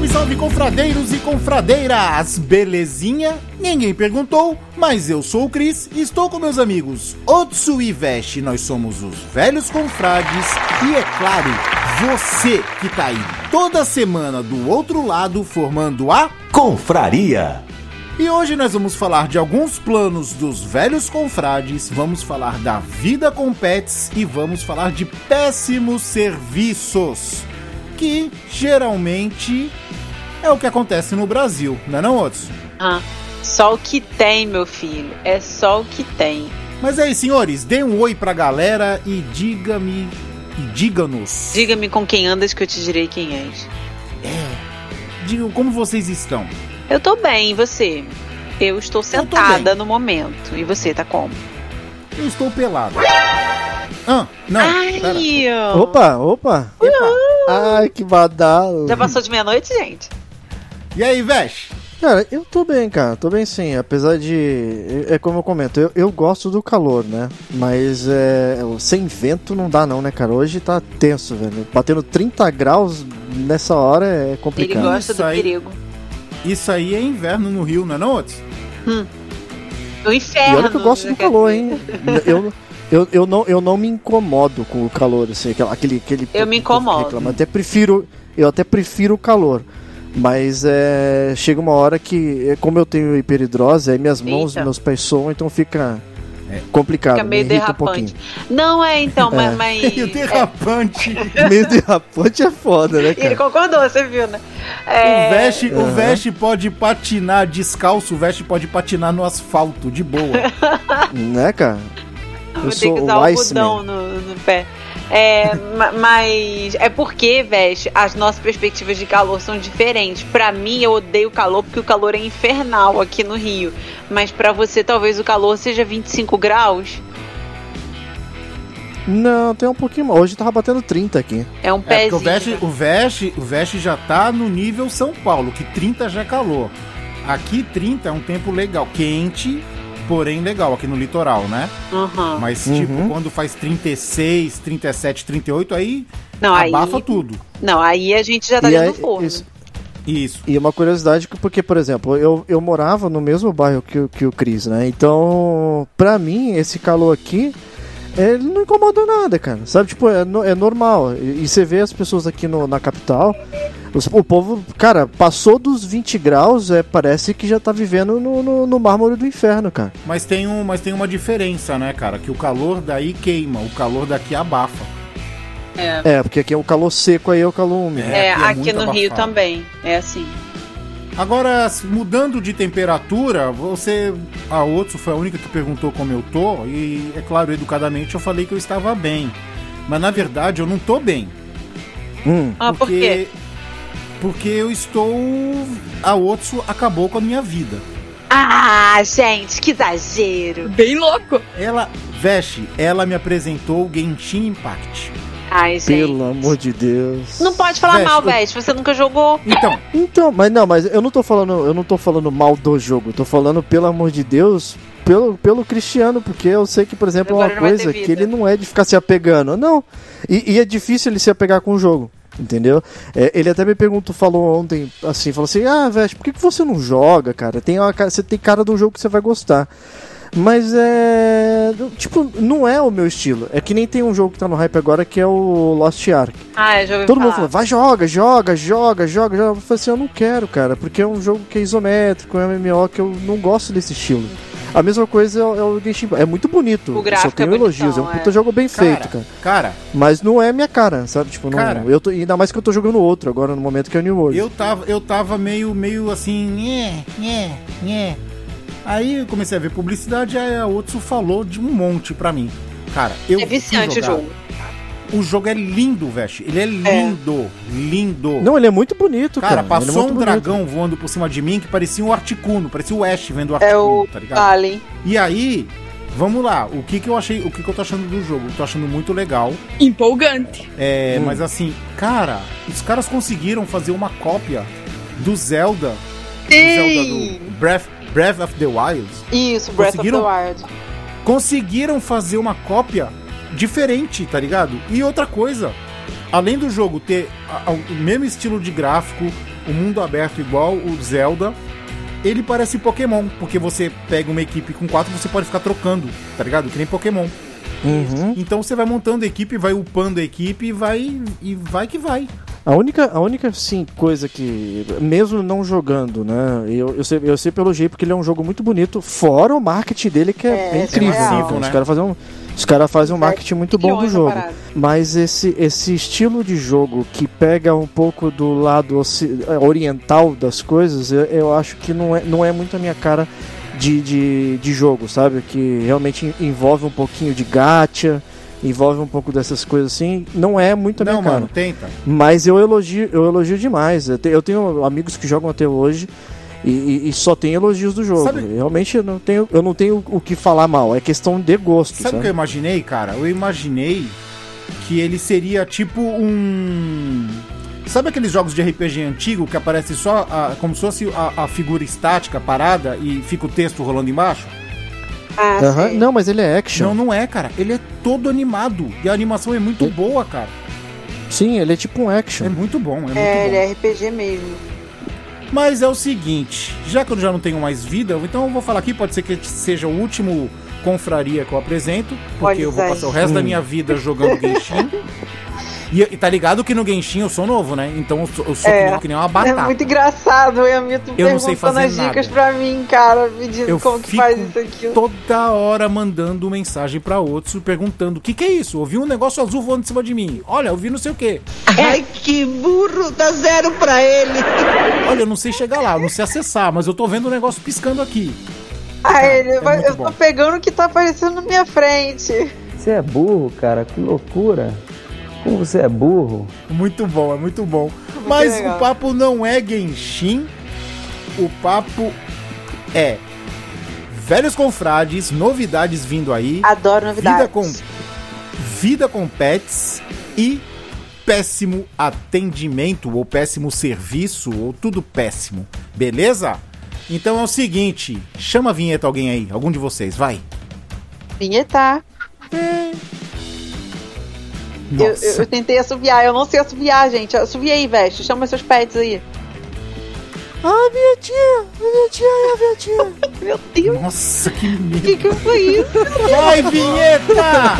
Salve, salve, confradeiros e confradeiras! Belezinha? Ninguém perguntou, mas eu sou o Cris e estou com meus amigos Otsu e Veste. Nós somos os velhos confrades e, é claro, você que tá aí toda semana do outro lado formando a Confraria. E hoje nós vamos falar de alguns planos dos velhos confrades, vamos falar da vida com pets e vamos falar de péssimos serviços, que geralmente é o que acontece no Brasil, não é não, Otso? Ah, só o que tem, meu filho. É só o que tem. Mas aí, senhores, dê um oi pra galera e diga-me e diga-nos. Diga-me com quem andas que eu te direi quem és. Digam como vocês estão. Eu tô bem, e você? Eu estou sentada bem. no momento. E você, tá como? Eu estou pelado. Ah, não. Ai, ó. Opa, opa. Ai, que badalo. Já passou de meia-noite, gente? E aí, Vesh? Cara, eu tô bem, cara. Tô bem sim. Apesar de. É como eu comento, eu, eu gosto do calor, né? Mas é, sem vento não dá, não, né, cara? Hoje tá tenso, velho. Batendo 30 graus nessa hora é Ele complicado. gosta Isso do aí. perigo. Isso aí é inverno no Rio, não é não, Otso? O E inferno. olha que eu gosto do quer calor, hein? Eu, eu, eu, não, eu não me incomodo com o calor, assim, aquele. aquele Eu me incomodo. reclama. Até prefiro, eu até prefiro o calor. Mas é, chega uma hora que, é, como eu tenho hiperidrose, aí minhas mãos, Eita. meus pés soam, então fica complicado. Fica meio me um derrapante. pouquinho. Não, é então, mas. É. mas E o derrapante. meio derrapante é foda, né, Ele cara? concordou, você viu, né? É, O Vest, o Aham. Vest pode patinar descalço, o Vest pode patinar no asfalto, de boa. Né, cara? Vou Eu ter sou que o usar algodão Iceman. no, no pé. É, ma- mas é porque, Veste, as nossas perspectivas de calor são diferentes. Pra mim, eu odeio calor porque o calor é infernal aqui no Rio. Mas pra você, talvez o calor seja 25 graus. Não, tem um pouquinho mais. Hoje tava batendo 30 aqui. É um É porque pezinho. o Vest, o, Vest, o Vest já tá no nível São Paulo, que 30 já é calor. Aqui 30 é um tempo legal, quente, porém legal, aqui no litoral, né? Uhum. Mas Uhum. tipo, quando faz 36, 37, 38, aí Não, aí, abafa tudo. não, aí a gente já tá E dentro aí, do forno. isso- Isso. E uma curiosidade, que- porque, por exemplo, eu, eu morava no mesmo bairro que, o- que o Cris, né? Então, pra mim, esse calor aqui, é, ele não incomoda nada, cara. Sabe, tipo, é, no- é normal. E, e você vê as pessoas aqui no- na capital, os- o povo, cara, passou dos 20 graus, é, parece que já tá vivendo no, no, no mármore do inferno, cara. Mas tem, um, mas tem uma diferença, né, cara? Que o calor daí queima, o calor daqui abafa. É, porque aqui é o calor seco, aí é o calor úmido. É, É, aqui é aqui no Rio abafado. também. É assim. Agora, mudando de temperatura, você. A Otsu foi a única que perguntou como eu tô, e é claro, educadamente eu falei que eu estava bem. Mas na verdade eu não tô bem. Hum, Ah, por quê? Porque eu estou. A Otsu acabou com a minha vida. Ah, gente, que exagero. Bem louco. Ela, veste, ela me apresentou o Genshin Impact. Ai, gente. pelo amor de Deus. Não pode falar Veste, mal, eu- Veste. Você nunca jogou. Então, Então, mas não, mas eu não tô falando, eu não tô falando mal do jogo, eu tô falando, pelo amor de Deus, pelo, pelo Cristiano, porque eu sei que, por exemplo, é Agora uma coisa que ele não é de ficar se apegando. Não. E, e é difícil ele se apegar com o jogo. Entendeu? É, ele até me perguntou, falou ontem, assim, falou assim, ah, Veste, por que, que você não joga, cara? Tem uma, você tem cara de um jogo que você vai gostar. Mas é. Tipo, não é o meu estilo. É que nem tem um jogo que tá no hype agora que é o Lost Ark. Ah, eu já ouvi Todo falar. mundo falou, vai, joga, joga, joga, joga, joga. Eu falei assim, eu não quero, cara, porque é um jogo que é isométrico, é um MMO que eu não gosto desse estilo. A mesma coisa é o, é Genshin Impact. É muito bonito. O gráfico só tenho é elogios. É um bonitão, puta é. jogo bem Cara, feito, cara. Cara, Mas não é minha cara, sabe? Tipo, não, Cara. eu tô, ainda mais que eu tô jogando outro agora no momento que é o New World. eu tava, eu tava meio, meio assim, nhé, nhé, nhé. Aí eu comecei a ver publicidade, aí a Otsu falou de um monte pra mim. Cara, eu É viciante o jogo. O jogo é lindo, Veste. Ele é lindo, lindo. Não, ele é muito bonito, cara. Cara, Ele é passou muito um bonito. dragão voando por cima de mim que parecia um Articuno, parecia o Ash vendo o É Articuno, o tá ligado? Alien. E aí, vamos lá, o que que eu achei, o que que eu tô achando do jogo? Eu tô achando muito legal, Empolgante. é, Hum. mas assim, cara, os caras conseguiram fazer uma cópia do Zelda, do Zelda Sim! do Breath, Breath of the Wild. Isso, Breath of the? Wild. Conseguiram fazer uma cópia diferente, tá ligado? E outra coisa, além do jogo ter a- a- o mesmo estilo de gráfico, o mundo aberto igual o Zelda, ele parece Pokémon, porque você pega uma equipe com quatro, você pode ficar trocando, tá ligado? Que nem Pokémon. Uhum. Então você vai montando a equipe, vai upando a equipe e vai e vai que vai. A única, a única sim, coisa que, mesmo não jogando, né? Eu, eu, sei, eu sei pelo jeito porque ele é um jogo muito bonito, fora o marketing dele que é, É, é incrível. é né? Os né? caras fazem um, os caras fazem um marketing muito bom do jogo. Mas esse, esse estilo de jogo que pega um pouco do lado oci- oriental das coisas, eu, eu acho que não é, não é muito a minha cara de, de, de jogo, sabe? Que realmente envolve um pouquinho de gacha, envolve um pouco dessas coisas assim. Não é muito a minha Não, cara. mano, tenta. Mas eu elogio, eu elogio demais. Eu, te- eu tenho amigos que jogam até hoje e, e- só tem elogios do jogo. Sabe- Realmente eu não tenho, eu não tenho o que falar mal. É questão de gosto. Sabe o que eu imaginei, cara? Eu imaginei que ele seria tipo um. Sabe aqueles jogos de RPG antigo que aparece só a- como se fosse a, a figura estática parada e fica o texto rolando embaixo? Ah, Aham. sim. Não, mas ele é action. Não, não é, cara. Ele é todo animado. E a animação é muito boa, cara. Sim, ele é tipo um É action. muito bom, é muito É, ele bom. é RPG mesmo. Mas é o seguinte, já que eu já não tenho mais vida, então eu vou falar aqui, pode ser que seja o último confraria que eu apresento, porque Olha eu vou isso aí. passar o resto da minha vida jogando Genshin. E, e tá ligado que no Genshin eu sou novo, né? Então eu sou, eu sou É. que, nem, uma É batata. muito engraçado, o Amito Eu não sei perguntando fazer as dicas nada. pra mim, cara, pedindo Eu como que faz isso aqui. Toda hora mandando mensagem pra outros, perguntando: o que, que é isso? Ouvi um negócio azul voando em cima de mim. Olha, eu vi não sei o quê. Ai, que burro, dá zero pra ele. Olha, eu não sei chegar lá, eu não sei acessar, mas eu tô vendo o negócio piscando aqui. Ah, ele, é eu tô bom. pegando o que tá aparecendo na minha frente. Você é burro, cara, que loucura. Como você é burro? Muito bom, é muito bom. Mas legal. o papo não é Genshin, o papo é velhos confrades, novidades vindo aí, Adoro novidades. vida com vida com pets e péssimo atendimento ou péssimo serviço ou tudo péssimo, beleza? Então é o seguinte, chama a vinheta alguém aí, algum de vocês, vai. Vinhetar. Eu, eu, eu tentei assoviar, eu não sei assoviar, gente. Assovia aí, veste. Chama seus pets aí. Ah, minha tia! Minha tia, é a minha tia! Meu Deus, Nossa, que o medo. que que foi isso? Vai, vinheta!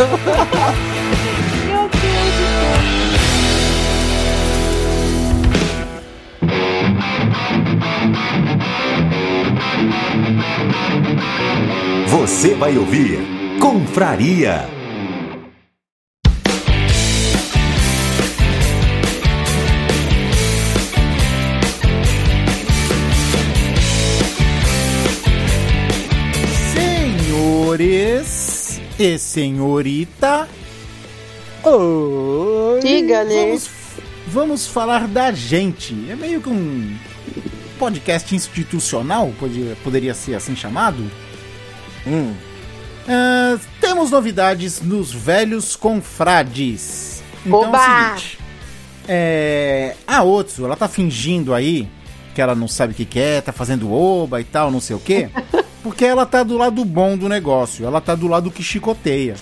Meu Deus. Você vai ouvir Confraria. Senhores e senhorita, Oi! Diga-lhe. vamos, vamos falar da gente. É meio que um podcast institucional, pode- poderia ser assim chamado. Hum. Ah, temos novidades nos velhos confrades. Então é Oba! o seguinte. É, a Otsu, ela tá fingindo aí que ela não sabe o que, que é, tá fazendo oba e tal, não sei o quê. Porque ela tá do lado bom do negócio. Ela tá do lado que chicoteia.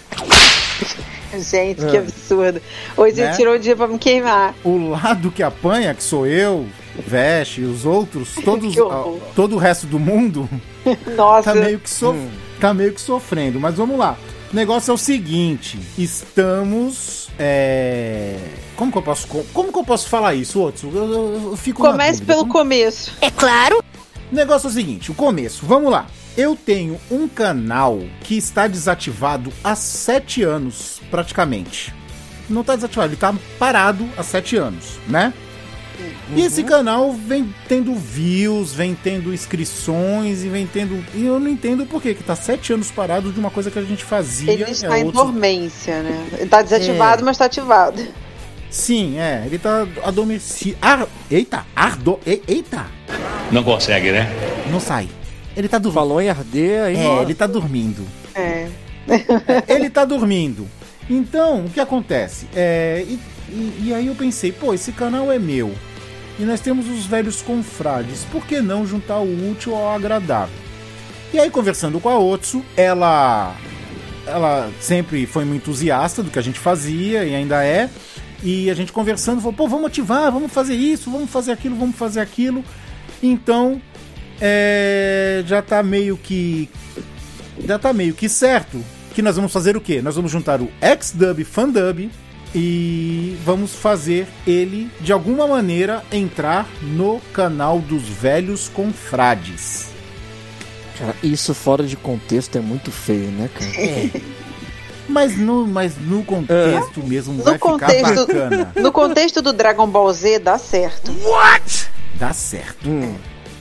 Gente, que absurdo. Hoje É. Né? ele tirou o dia pra me queimar. O lado que apanha, que sou eu, Veste e os outros, todos, todo o resto do mundo, Nossa. tá meio que so- tá meio que sofrendo. Mas vamos lá. O negócio é o seguinte: estamos. É... Como que eu posso. Como que eu posso falar isso, Otso? Eu, eu, eu fico. Comece pelo Como- começo. É claro. O negócio é o seguinte: o começo. Vamos lá. Eu tenho um canal que está desativado há sete anos, praticamente. Não está desativado, ele está parado há sete anos, né? E esse canal vem tendo views, vem tendo inscrições e vem tendo. E eu não entendo por que que tá sete anos parado de uma coisa que a gente fazia. Ele é está em outro- dormência, né? Ele tá desativado, É. mas tá ativado. Sim, é. Ele tá adormecido. Ar... Eita, ardo. Eita! Não consegue, né? Não sai. Ele tá dormindo. Falou em arder, aí. É, ele tá dormindo. É. ele tá dormindo. Então, o que acontece? É, e, e- e aí eu pensei, pô, esse canal é meu. E nós temos os velhos confrades. Por que não juntar o útil ao agradável? E aí, conversando com a Otsu, ela. Ela sempre foi muito entusiasta do que a gente fazia e ainda é. E a gente conversando, falou, pô, vamos ativar, vamos fazer isso, vamos fazer aquilo, vamos fazer aquilo. Então, é, já tá meio que já tá meio que certo que nós vamos fazer o quê? Nós vamos juntar o XDub Fandub e vamos fazer ele de alguma maneira entrar no canal dos velhos confrades. Cara, isso fora de contexto é muito feio, né, cara? Mas no, mas no contexto mesmo vai No contexto, ficar bacana. no contexto do Dragon Ball Z, dá certo. Dá certo. Hum.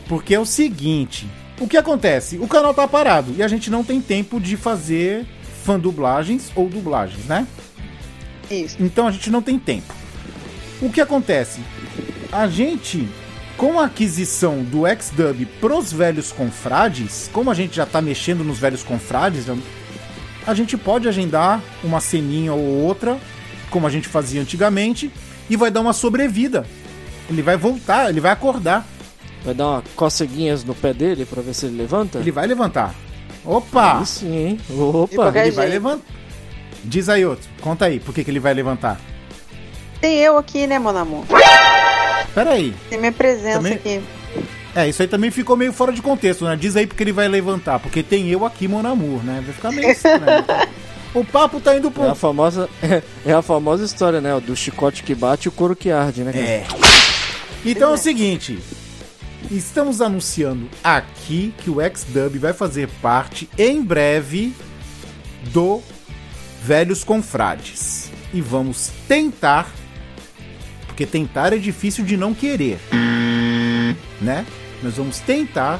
Porque é o seguinte: o que acontece? O canal tá parado e a gente não tem tempo de fazer fandublagens ou dublagens, né? Isso. Então a gente não tem tempo. O que acontece? A gente, com a aquisição do XDub pros velhos confrades, como a gente já tá mexendo nos velhos confrades, a gente pode agendar uma ceninha ou outra, como a gente fazia antigamente, e vai dar uma sobrevida. Ele vai voltar, ele vai acordar, Vai dar uma coceguinhas no pé dele pra ver se ele levanta? ele vai levantar. Opa! Aí sim, hein? Opa! Ele vai levantar. Diz aí outro, conta aí, por que, que ele vai levantar? Tem eu aqui, né, mon amor? Pera aí. Tem minha presença Também- aqui. É, isso aí também ficou meio fora de contexto, né? Diz aí porque ele vai levantar, porque tem eu aqui, Mon Amour, né? Vai ficar meio estranho. o papo tá indo pro. É a famosa, é a famosa história, né? Do chicote que bate e o couro que arde, né? cara? É. Então é o seguinte. Estamos anunciando aqui que o XDub vai fazer parte em breve do Velhos Confrades. E vamos tentar. Porque tentar é difícil de não querer. Né? Nós vamos tentar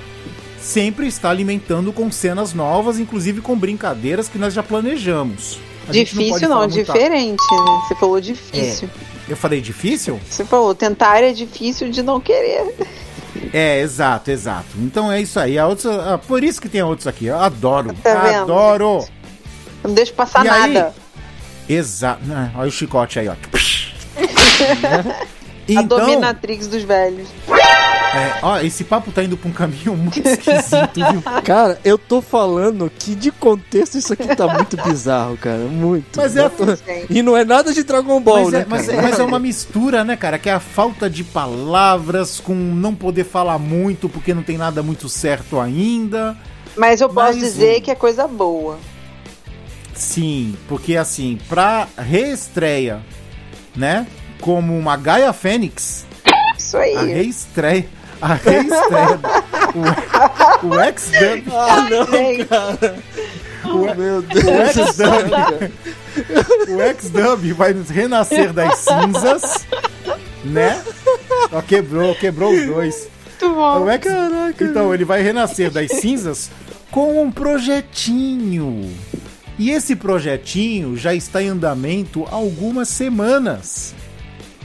sempre estar alimentando com cenas novas, inclusive com brincadeiras que nós já planejamos. A Difícil não, muito- diferente, né? Você falou difícil. Eu falei difícil? Você falou, tentar é difícil de não querer. É, exato, exato. Então é isso aí. A outros, ah, por isso que tem outros aqui. Eu adoro. Tá vendo? adoro. Não deixa passar E aí? nada. Exato. Ah, Olha o chicote aí, ó. A então, dominatrix dos velhos. É, ó, esse papo tá indo pra um caminho muito esquisito, viu? Cara, eu tô falando que de contexto isso aqui tá muito bizarro, cara. Muito. Mas é- Eu tô-. E não é nada de Dragon Ball, Mas né? é, mas, cara? é, mas é uma mistura, né, cara? Que é a falta de palavras com não poder falar muito porque não tem nada muito certo ainda. Mas eu posso Mais dizer um. que é coisa boa. Sim, porque assim, pra reestreia, né? Como uma Gaia Fênix, Isso aí. a reestreia. A reestreia. o, o X-Dub. Ah, não, cara. O, Meu Deus do. O X-Dub vai renascer das cinzas, né? Ó, quebrou, quebrou os dois. muito bom. O X... Então, ele vai renascer das cinzas com um projetinho. E esse projetinho já está em andamento há algumas semanas,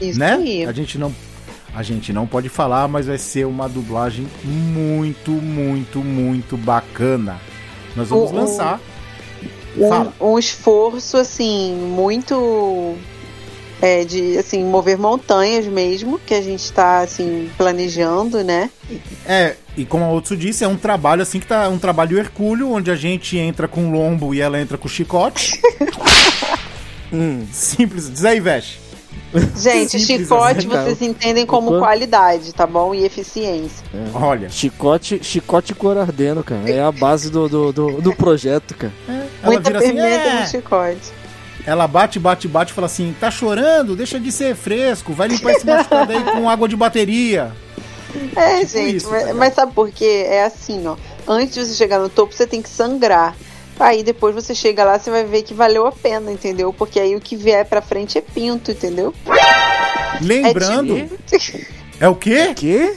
Isso né? aí. A gente não a gente não pode falar, mas vai ser uma dublagem muito, muito, muito bacana. Nós vamos O- o- lançar. Um, um esforço assim muito é, de assim mover montanhas mesmo que a gente está assim planejando né É, e como a Otsu disse, é um trabalho assim que tá um trabalho hercúleo, onde a gente entra com lombo e ela entra com chicote. Hum, Simples. Diz aí, Vesh. Gente, Simples chicote assim, cara. vocês entendem como qualidade, tá bom? E eficiência. Olha, Chicote, chicote cor ardendo, cara. É a base do, do, do, do projeto, cara. ela Muita vira assim, pimenta é. no chicote. Ela bate, bate, bate e fala assim: tá chorando? Deixa de ser fresco, vai limpar esse machucado aí com água de bateria. É, Tipo gente, isso, mas, tá mas sabe por quê? É assim, ó. Antes de você chegar no topo, você tem que sangrar. Aí depois você chega lá, você vai ver que valeu a pena, entendeu? Porque aí o que vier pra frente é pinto, entendeu? Lembrando, É tipo- é o quê? Quê?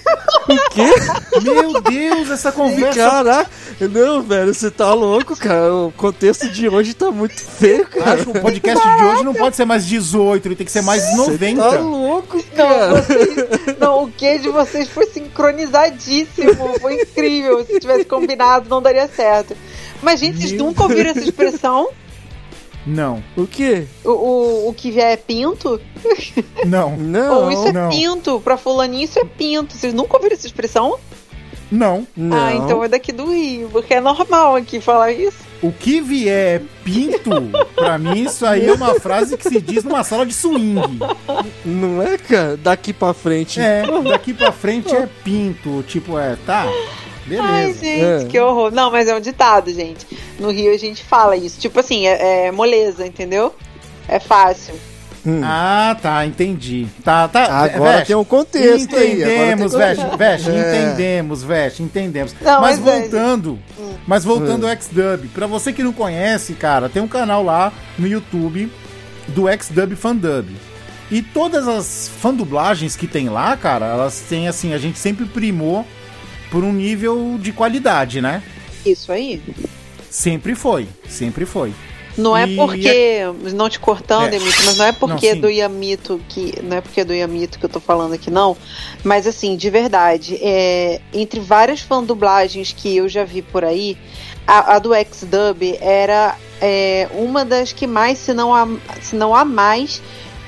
O quê? Meu Deus, essa conversa. Caraca! Não, velho, você tá louco, cara. O contexto de hoje tá muito feio, cara. Acho que o podcast de hoje não pode ser mais 18, ele tem que ser mais Você 90. tá louco, Não, cara. vocês- não, o que de vocês foi sincronizadíssimo. Foi incrível. Se tivesse combinado, não daria certo. Mas, gente, vocês Meu nunca ouviram essa expressão? Não, O quê? O, o, o que vier é pinto? não, Não, Ou isso é não. pinto? Pra fulaninho, isso é pinto. Vocês nunca ouviram essa expressão? não. não. Ah, então é daqui do Rio, porque é normal aqui falar isso. O que vier é pinto, pra mim isso aí é uma frase que se diz numa sala de swing. Não é, cara? Daqui pra frente. É, daqui pra frente é pinto. Tipo, é, tá, Ai, beleza. gente, É. que horror. Não, mas é um ditado, gente. No Rio a gente fala isso. Tipo assim, é, é moleza, entendeu? É fácil. Hum. Ah, tá, entendi. Tá, tá. Agora Veste, tem um contexto aí. Entendemos, tem Veste, contexto. Veste, É. entendemos, Veste, entendemos. Não, mas, mas é, voltando, mas voltando ao X-Dub, pra você que não conhece, cara, tem um canal lá no YouTube do X-Dub Fandub. E todas as fandublagens que tem lá, cara, elas têm assim, a gente sempre primou por um nível de qualidade, né? Isso aí. Sempre foi, sempre foi. Não é E porque. Não te cortando, É. Emito, mas não é porque sim. do Yamito que. Não é porque é do Yamito que eu tô falando aqui, não. Mas assim, de verdade, é, entre várias fandublagens que eu já vi por aí, a, a do X-Dub era é, uma das que mais, se não a, se não a mais,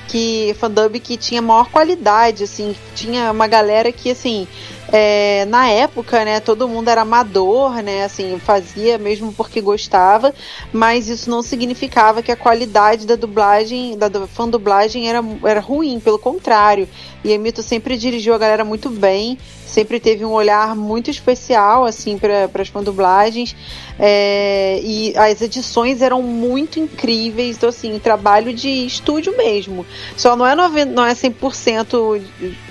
que fandub que tinha maior qualidade, assim, tinha uma galera que, assim, é, na época, né, todo mundo era amador, né, assim, fazia mesmo porque gostava, mas isso não significava que a qualidade da dublagem, da du- fandublagem era, era ruim, pelo contrário. E Emito sempre dirigiu a galera muito bem, sempre teve um olhar muito especial, assim, para as fandublagens, é, e as edições eram muito incríveis, então, assim, trabalho de estúdio mesmo. Só não é, 90, não é 100%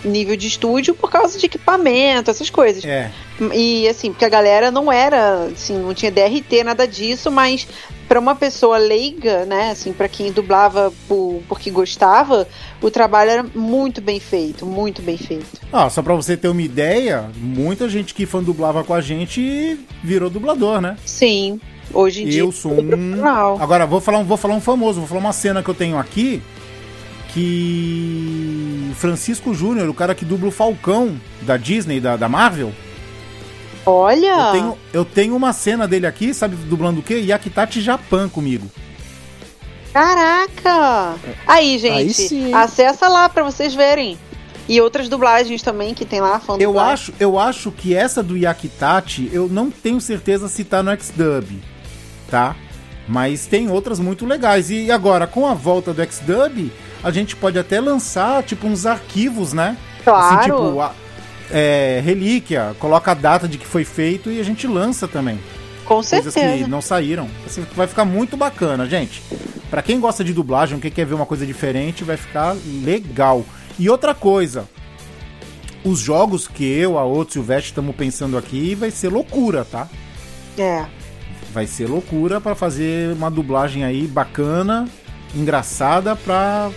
nível de estúdio por causa de equipamento, essas coisas. É. E assim, porque a galera não era, assim, não tinha DRT, nada disso, mas para uma pessoa leiga, né, assim, para quem dublava por, porque gostava, o trabalho era muito bem feito, muito bem feito. Ah, só pra você ter uma ideia, muita gente que fandublava com a gente virou dublador, né? Sim, hoje em dia. Eu sou um. Agora, vou falar, um, vou falar um famoso, vou falar uma cena que eu tenho aqui. Que. Francisco Júnior, o cara que dubla o Falcão da Disney, da, da Marvel. Olha, Eu, tenho, eu tenho uma cena dele aqui, sabe, dublando o quê? Yakitachi Japan comigo. caraca! Aí, gente, Aí acessa lá para vocês verem. E outras dublagens também que tem lá, fã Eu acho, eu acho que essa do Yakitachi, eu não tenho certeza se tá no X-Dub, tá? Mas tem outras muito legais. E agora, com a volta do X-Dub, a gente pode até lançar, tipo, uns arquivos, né? Claro. Assim, tipo, a- é, relíquia, coloca a data de que foi feito e a gente lança também. Com Coisas certeza. que não saíram. Assim, vai ficar muito bacana, gente. Pra quem gosta de dublagem, quem quer ver uma coisa diferente, vai ficar legal. E outra coisa, os jogos que eu, a Outro e o Vest estamos pensando aqui vai ser loucura, tá? É. Vai ser loucura pra fazer uma dublagem aí bacana, engraçada pra,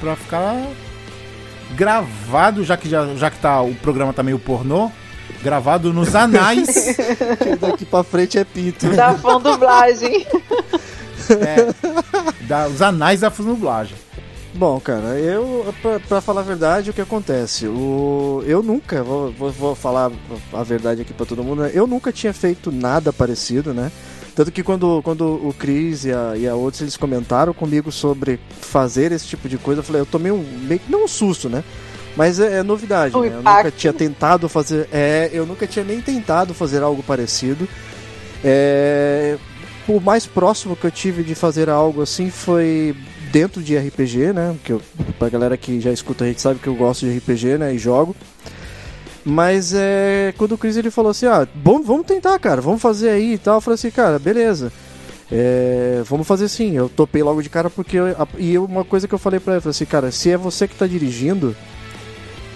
pra ficar gravado, já que, já, já que tá, o programa tá meio pornô, gravado nos anais Daqui pra frente é pinto. Da fã dublagem. É, da, os anais da dublagem. Bom, cara, eu, pra, pra falar a verdade, o que acontece? O, eu nunca, vou, vou, vou falar a verdade aqui pra todo mundo, né? eu nunca tinha feito nada parecido, né? Tanto que quando, quando o Chris e a, e a outros eles comentaram comigo sobre fazer esse tipo de coisa, eu falei, eu tomei um, meio que não um susto, né? Mas é, é novidade, né? Eu nunca tinha tentado fazer. É, eu nunca tinha nem tentado fazer algo parecido. É, o mais próximo que eu tive de fazer algo assim foi dentro de RPG, né? Que eu, pra galera que já escuta a gente sabe que eu gosto de RPG, né? E jogo. Mas é. Quando o Chris ele falou assim, ah, bom, vamos tentar, cara, vamos fazer aí e tal. Eu falei assim, cara, beleza. É, vamos fazer sim. Eu topei logo de cara porque. Eu, e uma coisa que eu falei pra ele, falei assim, cara, se é você que tá dirigindo.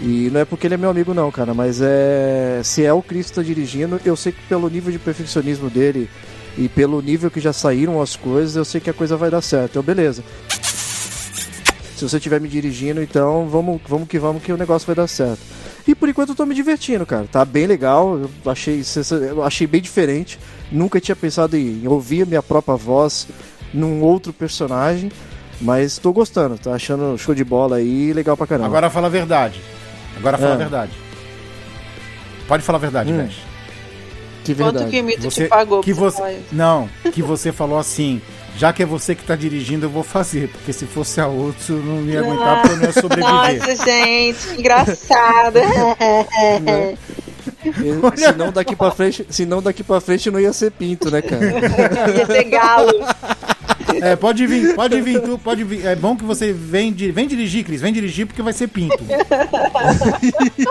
E não é porque ele é meu amigo, não, cara, mas é. Se é o Chris que tá dirigindo, eu sei que pelo nível de perfeccionismo dele e pelo nível que já saíram as coisas, eu sei que a coisa vai dar certo. Então, beleza. Se você estiver me dirigindo, então vamos, vamos que vamos que o negócio vai dar certo. E por enquanto eu tô me divertindo, cara. Tá bem legal. Eu achei, eu achei bem diferente. Nunca tinha pensado em ouvir a minha própria voz num outro personagem. Mas tô gostando, tá achando show de bola aí, legal pra caramba. Agora fala a verdade. Agora fala Ah. a verdade. Pode falar a verdade, Hum, que Quanto verdade. que o Mito Você, te pagou que pra você, não, que você falou assim, já que é você que tá dirigindo, eu vou fazer, porque se fosse a outro, eu não ia aguentar, porque eu não ia sobreviver. Nossa, gente, que engraçado. Né? E- Senão daqui pra frente, senão daqui pra frente não ia ser pinto, né, cara? Ia ser galo. É, pode vir, pode vir, tu, pode vir. É bom que você vem, di- vem dirigir, Cris, vem dirigir porque vai ser pinto.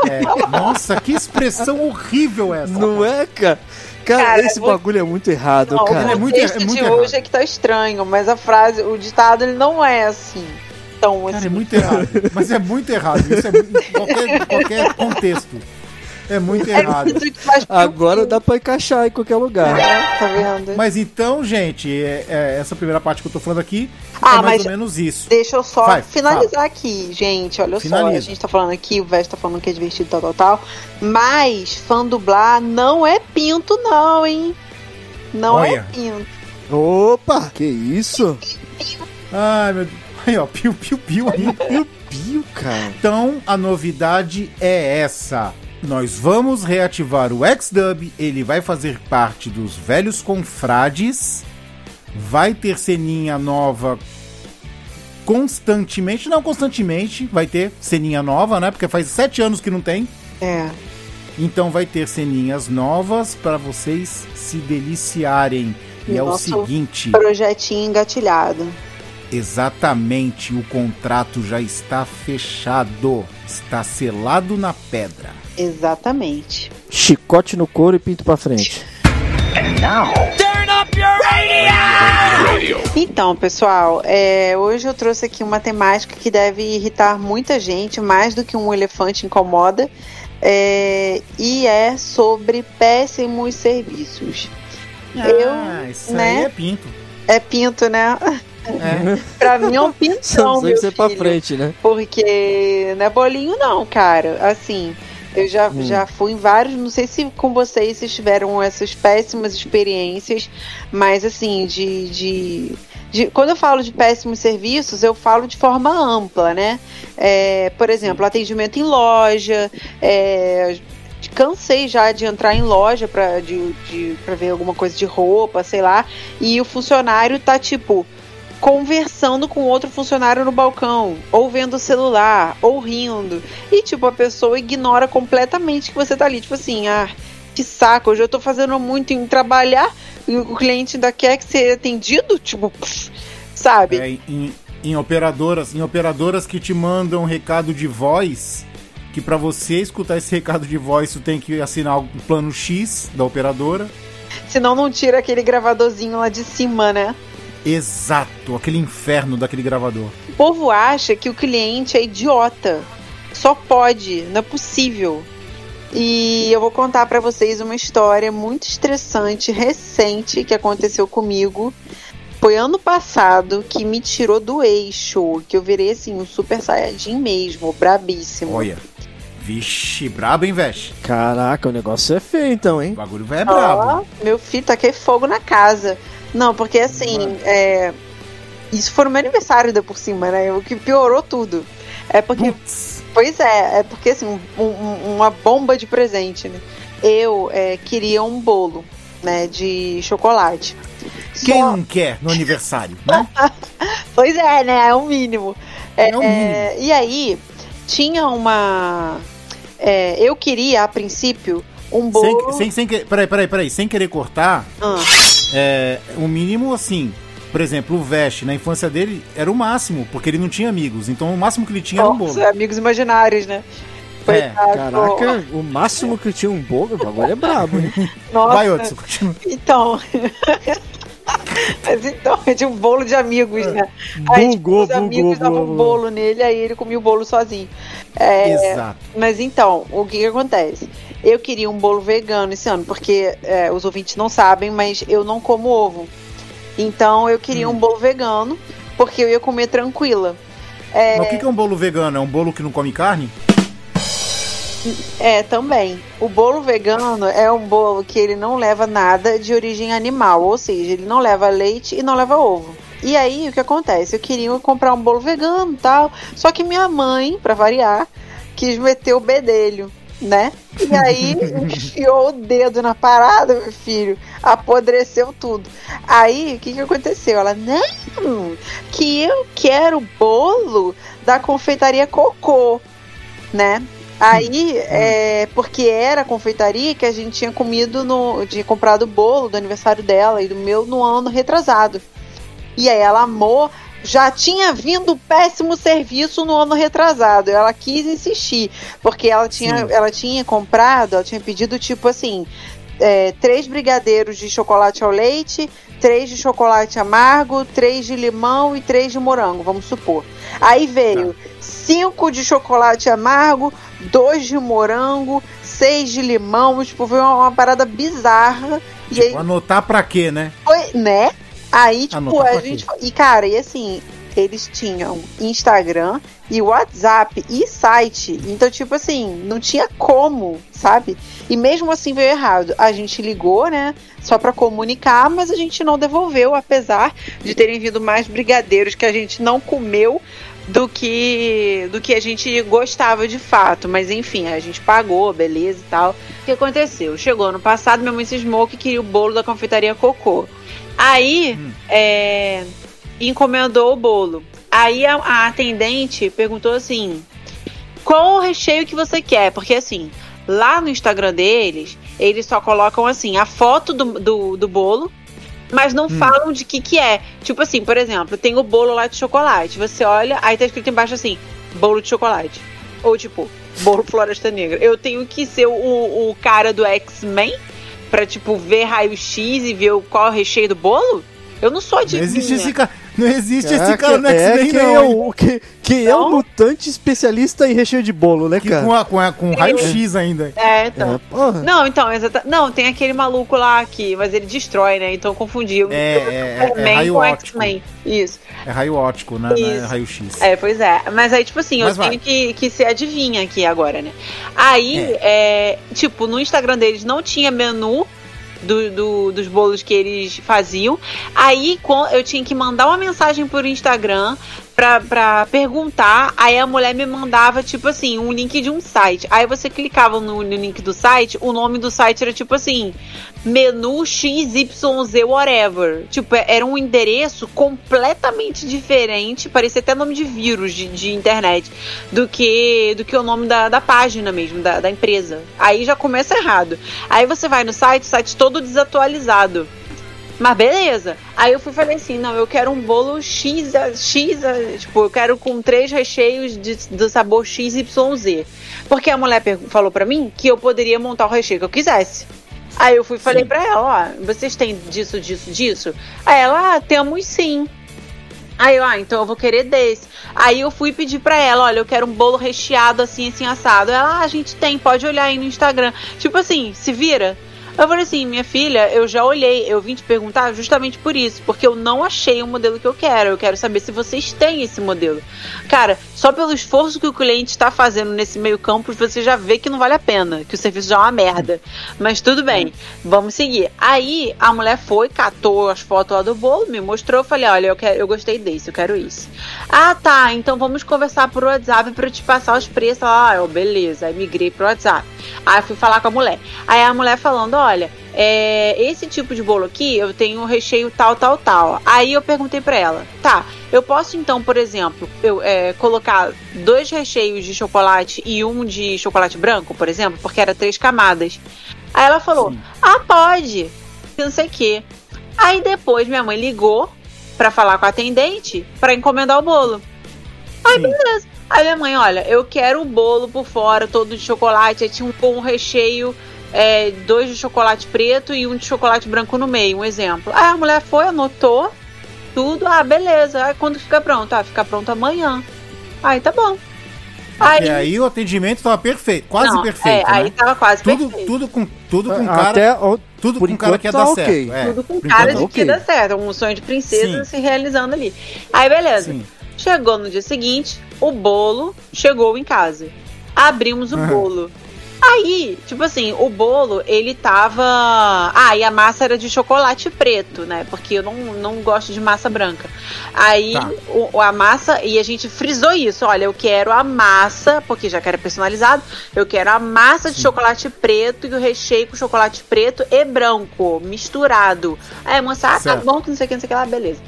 É, nossa, que expressão horrível essa. Não é, cara? Cara, Cara, esse vou- bagulho é muito errado, Não, cara. é o muito- texto é muito de errado. hoje é que tá estranho, mas a frase, o ditado, ele não é assim. Tão Cara, assim. é muito errado. Mas é muito errado. Isso é muito, em qualquer, qualquer contexto. É muito errado. que faz Agora dá pra encaixar em qualquer lugar. É, tá vendo? Mas então, gente, é- é essa primeira parte que eu tô falando aqui Ah, é mais mas- ou menos isso. Deixa eu só Vai, finalizar aqui, gente. Olha só, Finaliza. a gente tá falando aqui, o Vest tá falando que é divertido, tal, tal, tal. Mas fã dublar não é pinto, não, hein? Não Olha. é pinto. Opa! Que isso? Ai, meu Deus. Aí, ó, piu, piu, piu aí. Meu Pio, cara. Então, a novidade é essa. Nós vamos reativar o X-Dub, ele vai fazer parte dos velhos confrades, vai ter ceninha nova constantemente, não constantemente, vai ter ceninha nova, né? Porque faz sete anos que não tem. É. Então vai ter ceninhas novas para vocês se deliciarem. E é o seguinte, Projetinho engatilhado. Exatamente, o contrato já está fechado, está selado na pedra. Exatamente. Chicote no couro e pinto pra frente. Então, pessoal, é, hoje eu trouxe aqui uma temática que deve irritar muita gente, mais do que um elefante incomoda, é, e é sobre péssimos serviços. Ah, Eu, isso né? aí é pinto. É pinto, né? É. pra mim é um pintão, meu que você pra frente, né? Porque não é bolinho, não, cara. Assim, eu já, Hum. já fui em vários. Não sei se com vocês vocês tiveram essas péssimas experiências, mas assim, de. de, de- quando eu falo de péssimos serviços, eu falo de forma ampla, né? É, por exemplo, atendimento em loja. É, cansei já de entrar em loja pra, de, de, pra ver alguma coisa de roupa, sei lá, e o funcionário tá tipo conversando com outro funcionário no balcão, ou vendo o celular, ou rindo. E tipo, a pessoa ignora completamente que você tá ali, tipo assim, ah, que saco, hoje eu tô fazendo muito em trabalhar e o cliente ainda quer que ser atendido, tipo, pff, sabe? É, em, em operadoras, em operadoras que te mandam um recado de voz, que para você escutar esse recado de voz, tu tem que assinar o plano X da operadora. Senão não tira aquele gravadorzinho lá de cima, né? Exato, aquele inferno daquele gravador. O povo acha que o cliente é idiota. Só pode, não é possível. E eu vou contar pra vocês uma história muito estressante, recente, que aconteceu comigo. Foi ano passado que me tirou do eixo, que eu virei assim, um super saiyajin mesmo, brabíssimo. Olha. Vixe, brabo, hein, Vesh? Caraca, o negócio é feio então, hein? O bagulho é brabo. Ó, meu filho, taquei fogo na casa. Não, porque assim, é, isso foi no meu aniversário ainda por cima, né? O que piorou tudo. É porque. Putz. Pois é, é porque assim, um- um- uma bomba de presente, né? Eu é, queria um bolo, né, de chocolate. Quem Só- não quer no aniversário, né? Pois é, né? É o mínimo. É, É o mínimo. é, e aí, tinha uma. é, eu queria, a princípio, um bolo. Sem, sem, sem peraí, peraí, peraí. Sem querer cortar, Ah, é, o mínimo, assim, Por exemplo, o Vest, na infância dele, era o máximo, porque ele não tinha amigos. Então o máximo que ele tinha era um bolo. Nossa, amigos imaginários, né? É. Caraca, o máximo que tinha um bolo, o bagulho é brabo, hein? Nossa. Vai, Otso, continua. Então. Mas então, é de um bolo de amigos, né? Aí, tipo, Bugou, os amigos davam bugou. bolo nele, aí ele comia o bolo sozinho. É, Exato. Mas então, o que, que acontece? Eu queria um bolo vegano esse ano, porque é, os ouvintes não sabem, mas eu não como ovo. Então eu queria Hum. um bolo vegano, porque eu ia comer tranquila. É, Mas o que que é um bolo vegano? É um bolo que não come carne? É, também. O bolo vegano é um bolo que ele não leva nada de origem animal, ou seja, ele não leva leite e não leva ovo. E aí, o que acontece? Eu queria comprar um bolo vegano e tal, só que minha mãe, pra variar, quis meter o bedelho, né? E aí, enfiou o dedo na parada, meu filho, apodreceu tudo. Aí, o que que aconteceu? Ela, não, que eu quero bolo da confeitaria Cocô, né? Aí, é, porque era a confeitaria que a gente tinha comido no. tinha comprado o bolo do aniversário dela e do meu no ano retrasado. E aí ela amou. Já tinha vindo péssimo serviço no ano retrasado. Ela quis insistir. Porque ela tinha, Sim. ela tinha comprado, ela tinha pedido tipo assim. é, três brigadeiros de chocolate ao leite, três de chocolate amargo, três de limão e três de morango, vamos supor. Aí veio cinco de chocolate amargo, dois de morango, seis de limão, tipo, foi uma, uma parada bizarra. E aí Tipo, anotar pra quê, né? foi, né? Aí, tipo, Anotar a gente. E, cara, e assim, eles tinham Instagram e WhatsApp e site. Então, tipo assim, não tinha como, sabe? E mesmo assim veio errado. A gente ligou, né? Só pra comunicar, mas a gente não devolveu, apesar de terem vindo mais brigadeiros que a gente não comeu do que do que a gente gostava de fato. Mas enfim, a gente pagou, beleza e tal. O que aconteceu? Chegou no passado, minha mãe cismou que queria o bolo da confeitaria Cocô. Aí, é, encomendou o bolo. Aí a, a atendente perguntou assim: qual o recheio que você quer? Porque assim, lá no Instagram deles, eles só colocam assim a foto do, do, do bolo, mas não falam de que que é. Tipo assim, por exemplo, tem o bolo lá de chocolate. Você olha, aí tá escrito embaixo assim: bolo de chocolate. Ou tipo, bolo Floresta Negra. Eu tenho que ser o, o cara do X-Men pra, tipo, ver raio-x e ver o- qual é o recheio do bolo? Eu não sou Não adivinha. existe esse cara. Não existe esse Caraca, cara no é X-Men, quem não. é hein? o, que, quem é o mutante especialista em recheio de bolo, né, Que cara? com, a- com, a- com raio-x ainda. É, então. É, porra. Não, então, exata... Não, tem aquele maluco lá que. Mas ele destrói, né? Então eu confundi. É, é, é, é com. X-Men. Isso. É raio óptico, né? Não é raio-x. É, pois é. Mas aí, tipo assim, Mas eu vai. tenho que, que ser adivinha aqui agora, né? Aí, é, tipo, no Instagram deles não tinha menu do, do- dos bolos que eles faziam. Aí eu tinha que mandar uma mensagem por Instagram pra, pra perguntar. Aí a mulher me mandava, tipo assim, um link de um site. Aí você clicava no, no link do site, o nome do site era tipo assim. Menu XYZ whatever. Tipo, era um endereço completamente diferente, parecia até nome de vírus de, de internet, do que do que o nome da, da página mesmo, da, da empresa. Aí já começa errado. Aí você vai no site, o site todo desatualizado. Mas beleza. Aí eu fui falei assim, não, eu quero um bolo X, X, tipo, eu quero com três recheios de, do sabor XYZ. Porque a mulher falou pra mim que eu poderia montar o recheio que eu quisesse. Aí eu fui falei pra ela, ó, vocês têm disso, disso, disso? Aí ela, ah, temos sim. Aí eu, ah, então eu vou querer desse. Aí eu fui pedir pra ela, olha, eu quero um bolo recheado assim, assim, assado. Ela, ah, a gente tem, pode olhar aí no Instagram. Tipo assim, se vira. Eu falei assim, minha filha, eu já olhei, eu vim te perguntar justamente por isso, porque eu não achei o modelo que eu quero. Eu quero saber se vocês têm esse modelo. Cara, só pelo esforço que o cliente está fazendo nesse meio campo, você já vê que não vale a pena, que o serviço já é uma merda. Mas tudo bem, vamos seguir. Aí a mulher foi, catou as fotos lá do bolo, me mostrou, eu falei, olha, eu, quero, eu gostei desse, eu quero isso. Ah, tá, então vamos conversar por WhatsApp pra eu te passar os preços. Ah, eu, beleza, aí migrei pro WhatsApp. Aí fui falar com a mulher. Aí a mulher falando, olha, é, esse tipo de bolo aqui, eu tenho um recheio tal, tal, tal. Aí eu perguntei pra ela, tá, eu posso então, por exemplo, eu é, colocar dois recheios de chocolate e um de chocolate branco, por exemplo, porque era três camadas. Aí ela falou, ah, pode, não sei o quê. Aí depois minha mãe ligou pra falar com a atendente pra encomendar o bolo. Aí, Sim. beleza. Aí minha mãe, olha, eu quero o bolo por fora, todo de chocolate. Aí tinha um um recheio, é, dois de chocolate preto e um de chocolate branco no meio, um exemplo. Aí a mulher foi, anotou tudo. Ah, beleza. Aí quando fica pronto? Ah, fica pronto amanhã. Aí tá bom. E aí o atendimento tava perfeito, quase Não, perfeito. é, aí né? tava quase tudo, perfeito. tudo com tudo com cara, Até o- tudo por com cara que ia tá dar certo. É, Tudo com por cara de tá que ok. dá certo. Um sonho de princesa Sim. se realizando ali. Aí, beleza. Sim. Chegou no dia seguinte, o bolo chegou em casa. Abrimos o bolo. Aí, tipo assim, o bolo, ele tava. Ah, e a massa era de chocolate preto, né? Porque eu não, não gosto de massa branca. Aí, Tá. o, a massa, e a gente frisou isso: olha, eu quero a massa, porque já que era personalizado, eu quero a massa de chocolate preto e o recheio com chocolate preto e branco, misturado. Aí moça, ah, tá bom, que não sei o que, não sei o que lá, beleza.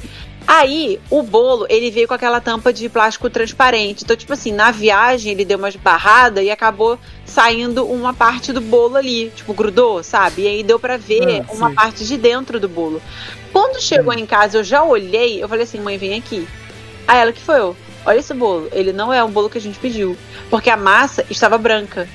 Aí, o bolo, ele veio com aquela tampa de plástico transparente. Então, tipo assim, na viagem ele deu umas barradas e acabou saindo uma parte do bolo ali. Tipo, grudou, sabe? E aí deu pra ver Ah, uma parte de dentro do bolo. Quando chegou em casa, eu já olhei, eu falei assim, mãe, vem aqui. Aí ela, que foi eu? Olha esse bolo. Ele não é o bolo que a gente pediu. Porque a massa estava branca.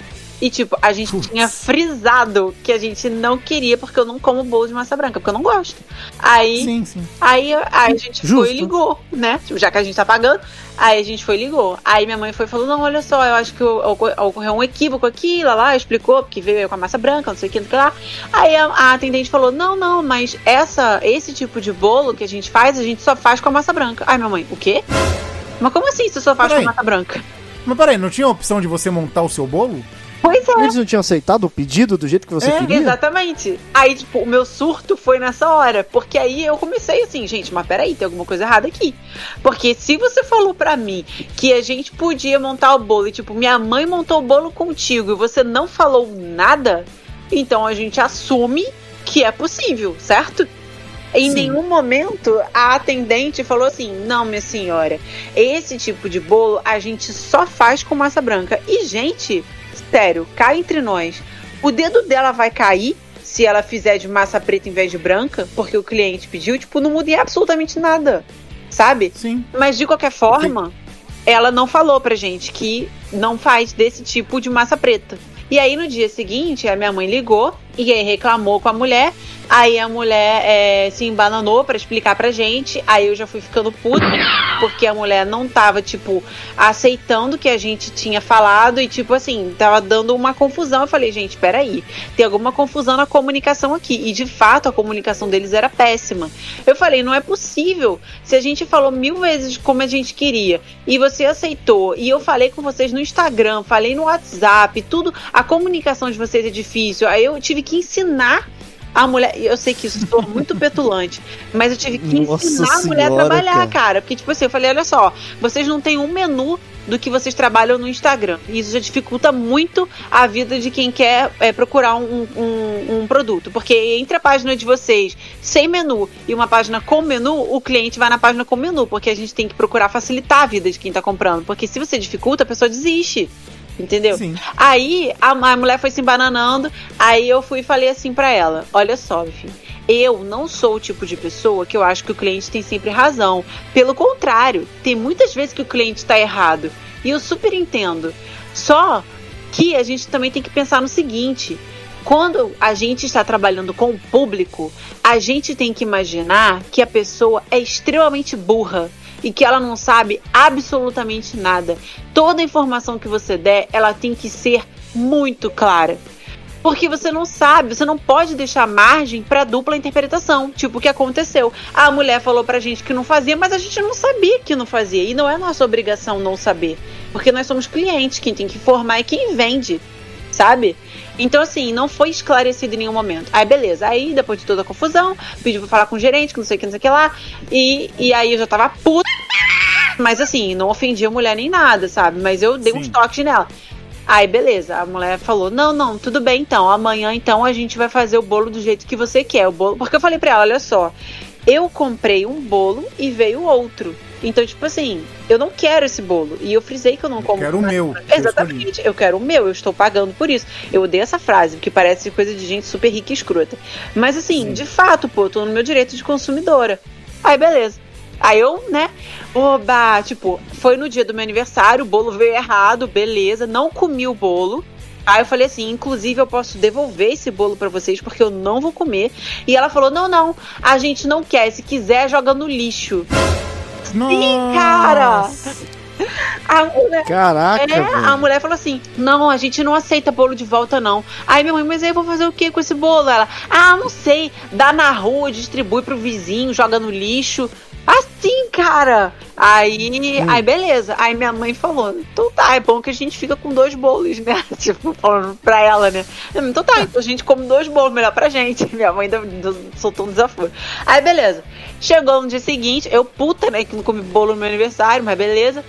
E, tipo, a gente Putz. tinha frisado que a gente não queria, porque eu não como bolo de massa branca, porque eu não gosto. Aí, Sim, sim. Aí, aí a gente Justo. foi e ligou, né? Tipo, já que a gente tá pagando. Aí a gente foi e ligou. Aí minha mãe foi e falou: Não, olha só, eu acho que ocor- ocorreu um equívoco aqui, lá, lá, explicou, porque veio com a massa branca, não sei o que, não sei o que lá. Aí a, a atendente falou: Não, não, mas essa, esse tipo de bolo que a gente faz, a gente só faz com a massa branca. Aí minha mãe: O quê? Mas como assim você só faz com a massa branca? Mas peraí, não tinha a opção de você montar o seu bolo? Pois é. Eles não tinham aceitado o pedido do jeito que você É, queria? Exatamente. Aí, tipo, o meu surto foi nessa hora. Porque aí eu comecei assim, gente, mas peraí, tem alguma coisa errada aqui. Porque se você falou pra mim que a gente podia montar o bolo e, tipo, minha mãe montou o bolo contigo e você não falou nada, então a gente assume que é possível, certo? Em Sim. nenhum momento a atendente falou assim: não, minha senhora, esse tipo de bolo a gente só faz com massa branca. E, gente, sério, cá entre nós, o dedo dela vai cair se ela fizer de massa preta em vez de branca, porque o cliente pediu, tipo, não muda absolutamente nada, sabe? Sim. Mas de qualquer forma, ela não falou pra gente que não faz desse tipo de massa preta. E aí no dia seguinte, a minha mãe ligou e aí reclamou com a mulher. Aí a mulher é, se embananou pra explicar pra gente. Aí eu já fui ficando puta, porque a mulher não tava, tipo, aceitando que a gente tinha falado e, tipo assim, tava dando uma confusão. Eu falei, gente, peraí, tem alguma confusão na comunicação aqui. E de fato a comunicação deles era péssima. Eu falei, não é possível. Se a gente falou mil vezes como a gente queria e você aceitou, e eu falei com vocês no Instagram, falei no WhatsApp, tudo, a comunicação de vocês é difícil. Aí eu tive que ensinar a mulher. Eu sei que isso soa muito petulante, mas eu tive que Nossa ensinar a mulher a senhora, trabalhar, cara. cara. Porque, tipo assim, eu falei, olha só, vocês não têm um menu do que vocês trabalham no Instagram. E isso já dificulta muito a vida de quem quer é, procurar um, um, um produto. Porque entre a página de vocês sem menu e uma página com menu, o cliente vai na página com menu. Porque a gente tem que procurar facilitar a vida de quem tá comprando. Porque se você dificulta, a pessoa desiste. Entendeu? Sim. Aí a, a mulher foi se embananando. Aí eu fui e falei assim pra ela: Olha só, filho. Eu não sou o tipo de pessoa que eu acho que o cliente tem sempre razão. Pelo contrário, tem muitas vezes que o cliente está errado. E eu super entendo. Só que a gente também tem que pensar no seguinte: quando a gente está trabalhando com o público, a gente tem que imaginar que a pessoa é extremamente burra e que ela não sabe absolutamente nada. Toda informação que você der, ela tem que ser muito clara. Porque você não sabe, você não pode deixar margem para dupla interpretação. Tipo o que aconteceu. A mulher falou pra gente que não fazia, mas a gente não sabia que não fazia. E não é nossa obrigação não saber. Porque nós somos clientes, quem tem que informar é quem vende, sabe? Então, assim, não foi esclarecido em nenhum momento. Aí, beleza. Aí, depois de toda a confusão, pediu pra falar com o gerente, que não sei o que, não sei o que lá. E, e aí eu já tava puta. Mas assim, não ofendi a mulher nem nada, sabe? Mas eu dei Sim. uns toques nela. Aí, beleza. A mulher falou: Não, não, tudo bem então. Amanhã então a gente vai fazer o bolo do jeito que você quer. O bolo. Porque eu falei pra ela: Olha só, eu comprei um bolo e veio outro. Então, tipo assim, eu não quero esse bolo. E eu frisei que eu não como. quero o meu, que eu Exatamente. Eu quero o meu, eu estou pagando por isso. Eu odeio essa frase, porque parece coisa de gente super rica e escrota. Mas assim, Sim. de fato, pô, eu tô no meu direito de consumidora. Aí, beleza. Aí eu, né, oba, tipo, foi no dia do meu aniversário, o bolo veio errado, beleza, não comi o bolo. Aí eu falei assim, inclusive eu posso devolver esse bolo pra vocês porque eu não vou comer. E ela falou: "Não, não, a gente não quer, se quiser joga no lixo". Sim, cara. A mulher, Caraca, é, a mulher falou assim: Não, a gente não aceita bolo de volta, não. Aí minha mãe, mas aí eu vou fazer o que com esse bolo? Ela, ah, não sei, dá na rua, distribui pro vizinho, joga no lixo. Assim, cara. Aí, Hum. aí beleza. Aí minha mãe falou: Então tá, é bom que a gente fica com dois bolos, né? Tipo, falando pra ela, né? Então tá, então a gente come dois bolos, melhor pra gente. Minha mãe deu- soltou um desafio. Aí beleza. Chegou no dia seguinte, eu puta, né, que não comi bolo no meu aniversário, mas beleza.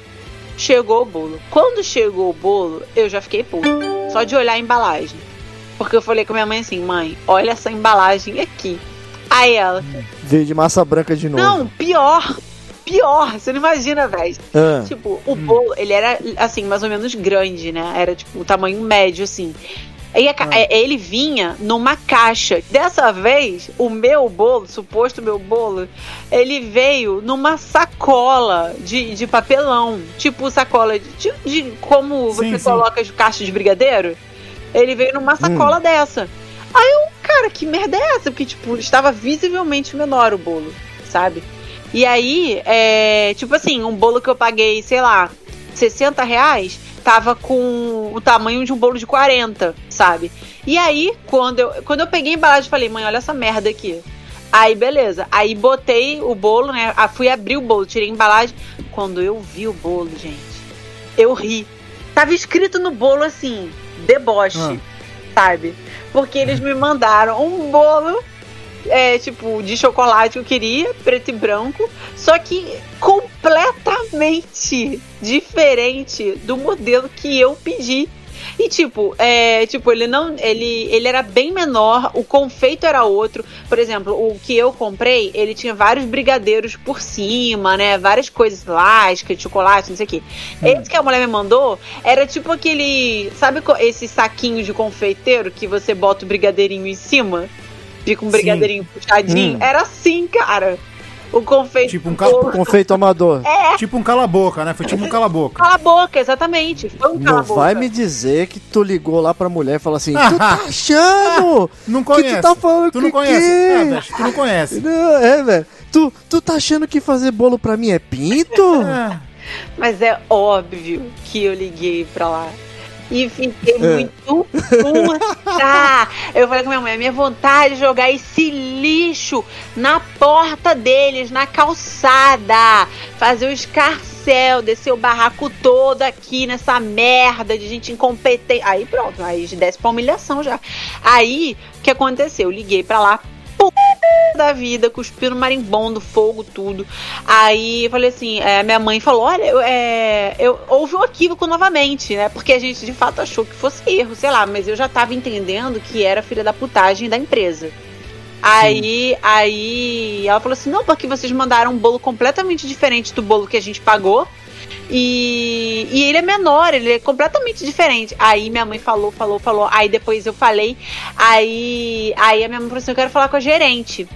Chegou o bolo. Quando chegou o bolo, eu já fiquei puta. Só de olhar a embalagem. Porque eu falei com minha mãe assim, mãe, olha essa embalagem aqui. Aí ela, Veio de massa branca de novo. não, pior. Pior, você não imagina, velho. Ah. Tipo, o bolo, ele era, assim, mais ou menos grande, né? Era, tipo, o tamanho médio, assim. E a ca- é, ele vinha numa caixa. Dessa vez, o meu bolo, suposto meu bolo, ele veio numa sacola de, de papelão. Tipo sacola de, de- de como Sim, você sim. coloca as caixas de brigadeiro. Ele veio numa sacola dessa. Aí eu, cara, que merda é essa? Porque, tipo, estava visivelmente menor o bolo, sabe? E aí, é, tipo assim, um bolo que eu paguei, sei lá, 60 reais, tava com o tamanho de um bolo de 40, sabe? E aí, quando eu, quando eu peguei a embalagem, falei, mãe, olha essa merda aqui. Aí, beleza. Aí botei o bolo, né? Ah, Fui abrir o bolo, tirei a embalagem. Quando eu vi o bolo, gente, eu ri. Tava escrito no bolo assim, deboche, Ah. sabe? Porque eles me mandaram um bolo é, tipo, de chocolate que eu queria, preto e branco, só que completamente diferente do modelo que eu pedi. E tipo, é, tipo, ele não, ele, ele era bem menor, o confeito era outro. Por exemplo, o que eu comprei, ele tinha vários brigadeiros por cima, né? Várias coisas, lasca, de chocolate, não sei o quê. Esse que a mulher me mandou era tipo aquele, sabe esse saquinho de confeiteiro que você bota o brigadeirinho em cima? Fica um Sim. brigadeirinho puxadinho. Hum. Era assim, cara. O confeito. Tipo um cala, Confeito amador. É, tipo um cala-boca, né? Foi tipo um cala-boca. cala a boca, exatamente. Foi um cala Não a boca. vai me dizer que tu ligou lá pra mulher e falou assim: Tu tá achando? Não que conhece. tu tá falando Tu não que conhece. quê? É, velho, tu não conhece. Não, é, velho. Tu, tu tá achando que fazer bolo pra mim é pinto? É. Mas é óbvio que eu liguei pra lá. E fiquei É. muito puta. Eu falei com minha mãe, a minha vontade de jogar esse lixo na porta deles, na calçada. Fazer o escarcel, descer o barraco todo aqui nessa merda de gente incompetente. Aí pronto, aí desce pra humilhação já. Aí, o que aconteceu? Eu liguei pra lá, da vida, cuspindo marimbondo, fogo, tudo. Aí eu falei assim, é, minha mãe falou, olha, eu, é, eu houve um equívoco novamente, né? Porque a gente de fato achou que fosse erro, sei lá, mas eu já tava entendendo que era filha da putagem da empresa. Aí, aí ela falou assim, não, porque vocês mandaram um bolo completamente diferente do bolo que a gente pagou. E, e ele é menor, ele é completamente diferente. Aí minha mãe falou, falou, falou. Aí depois eu falei. Aí, aí a minha mãe falou assim: eu quero falar com a gerente.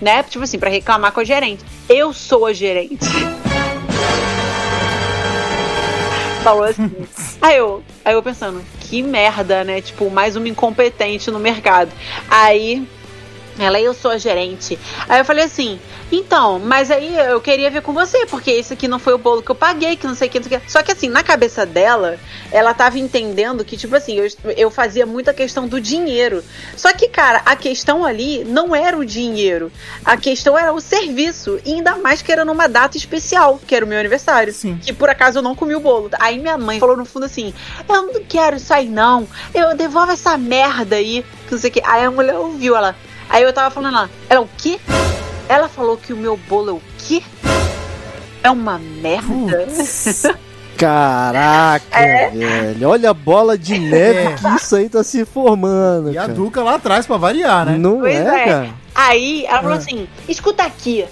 Né? Tipo assim, pra reclamar com a gerente. Eu sou a gerente. Falou assim. Aí eu, aí eu pensando, que merda, né? Tipo, mais uma incompetente no mercado. Aí ela, eu sou a gerente. Aí eu falei assim, então, mas aí eu queria ver com você, porque esse aqui não foi o bolo que eu paguei, que não sei o que, não sei o que. Só que assim, na cabeça dela, ela tava entendendo que, tipo assim, eu, eu fazia muita questão do dinheiro. Só que, cara, a questão ali não era o dinheiro. A questão era o serviço. E ainda mais que era numa data especial, que era o meu aniversário. Sim. Que por acaso eu não comi o bolo. Aí minha mãe falou no fundo assim: Eu não quero isso aí, não. Eu devolvo essa merda aí. Que não sei o que. Aí a mulher ouviu ela. Aí eu tava falando lá, ela o quê? Ela falou que o meu bolo é o quê? É uma merda. Caraca, É. velho. Olha a bola de neve É. que isso aí tá se formando. E a cara. Duca lá atrás pra variar, né? Não Pois é, é. cara. Aí ela falou Ah. assim: escuta aqui,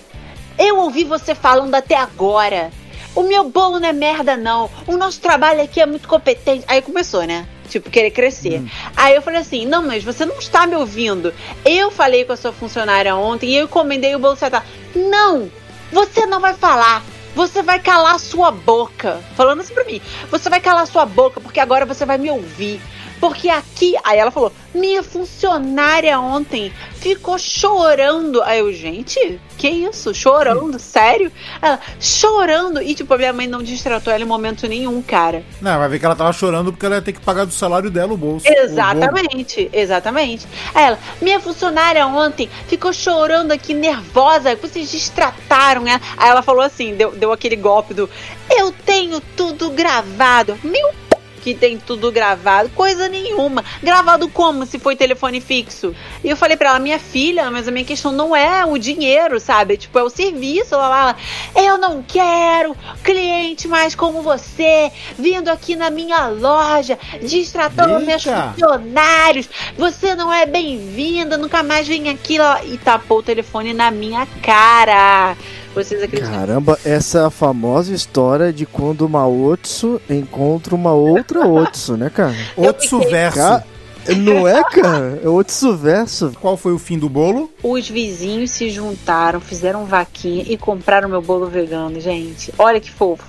eu ouvi você falando até agora. O meu bolo não é merda, não. O nosso trabalho aqui é muito competente. Aí começou, né? Tipo, querer crescer. Aí eu falei assim: não, mas você não está me ouvindo. Eu falei com a sua funcionária ontem e eu encomendei o bolo certo. Não! Você não vai falar. Você vai calar sua boca. Falando assim pra mim. Você vai calar sua boca porque agora você vai me ouvir. Porque aqui. Aí ela falou: Minha funcionária ontem ficou chorando. Aí eu, gente, que isso? Chorando? Sério? Ela, chorando. E tipo, a minha mãe não distratou ela em momento nenhum, cara. Não, vai ver que ela tava chorando porque ela ia ter que pagar do salário dela o bolso. o bolo. Exatamente, exatamente. Aí ela, minha funcionária ontem ficou chorando aqui, nervosa, vocês distrataram ela. Aí ela falou assim, deu, deu aquele golpe do eu tenho tudo gravado. Meu. Que tem tudo gravado, coisa nenhuma. Gravado como se foi telefone fixo? E eu falei pra ela, minha filha, mas a minha questão não é o dinheiro, sabe? Tipo, é o serviço. Lá, lá, lá. Eu não quero cliente mais como você vindo aqui na minha loja, distratando meus Eita. funcionários. Você não é bem-vinda, nunca mais vem aqui. Lá. E tapou o telefone na minha cara. Vocês acreditam? Caramba, essa é a famosa história de quando uma Otsu encontra uma outra Otsu, né, cara? Otsu verso. Ca- Não é, cara? É Otsu verso. Qual foi o fim do bolo? Os vizinhos se juntaram, fizeram vaquinha e compraram meu bolo vegano, gente. Olha que fofo.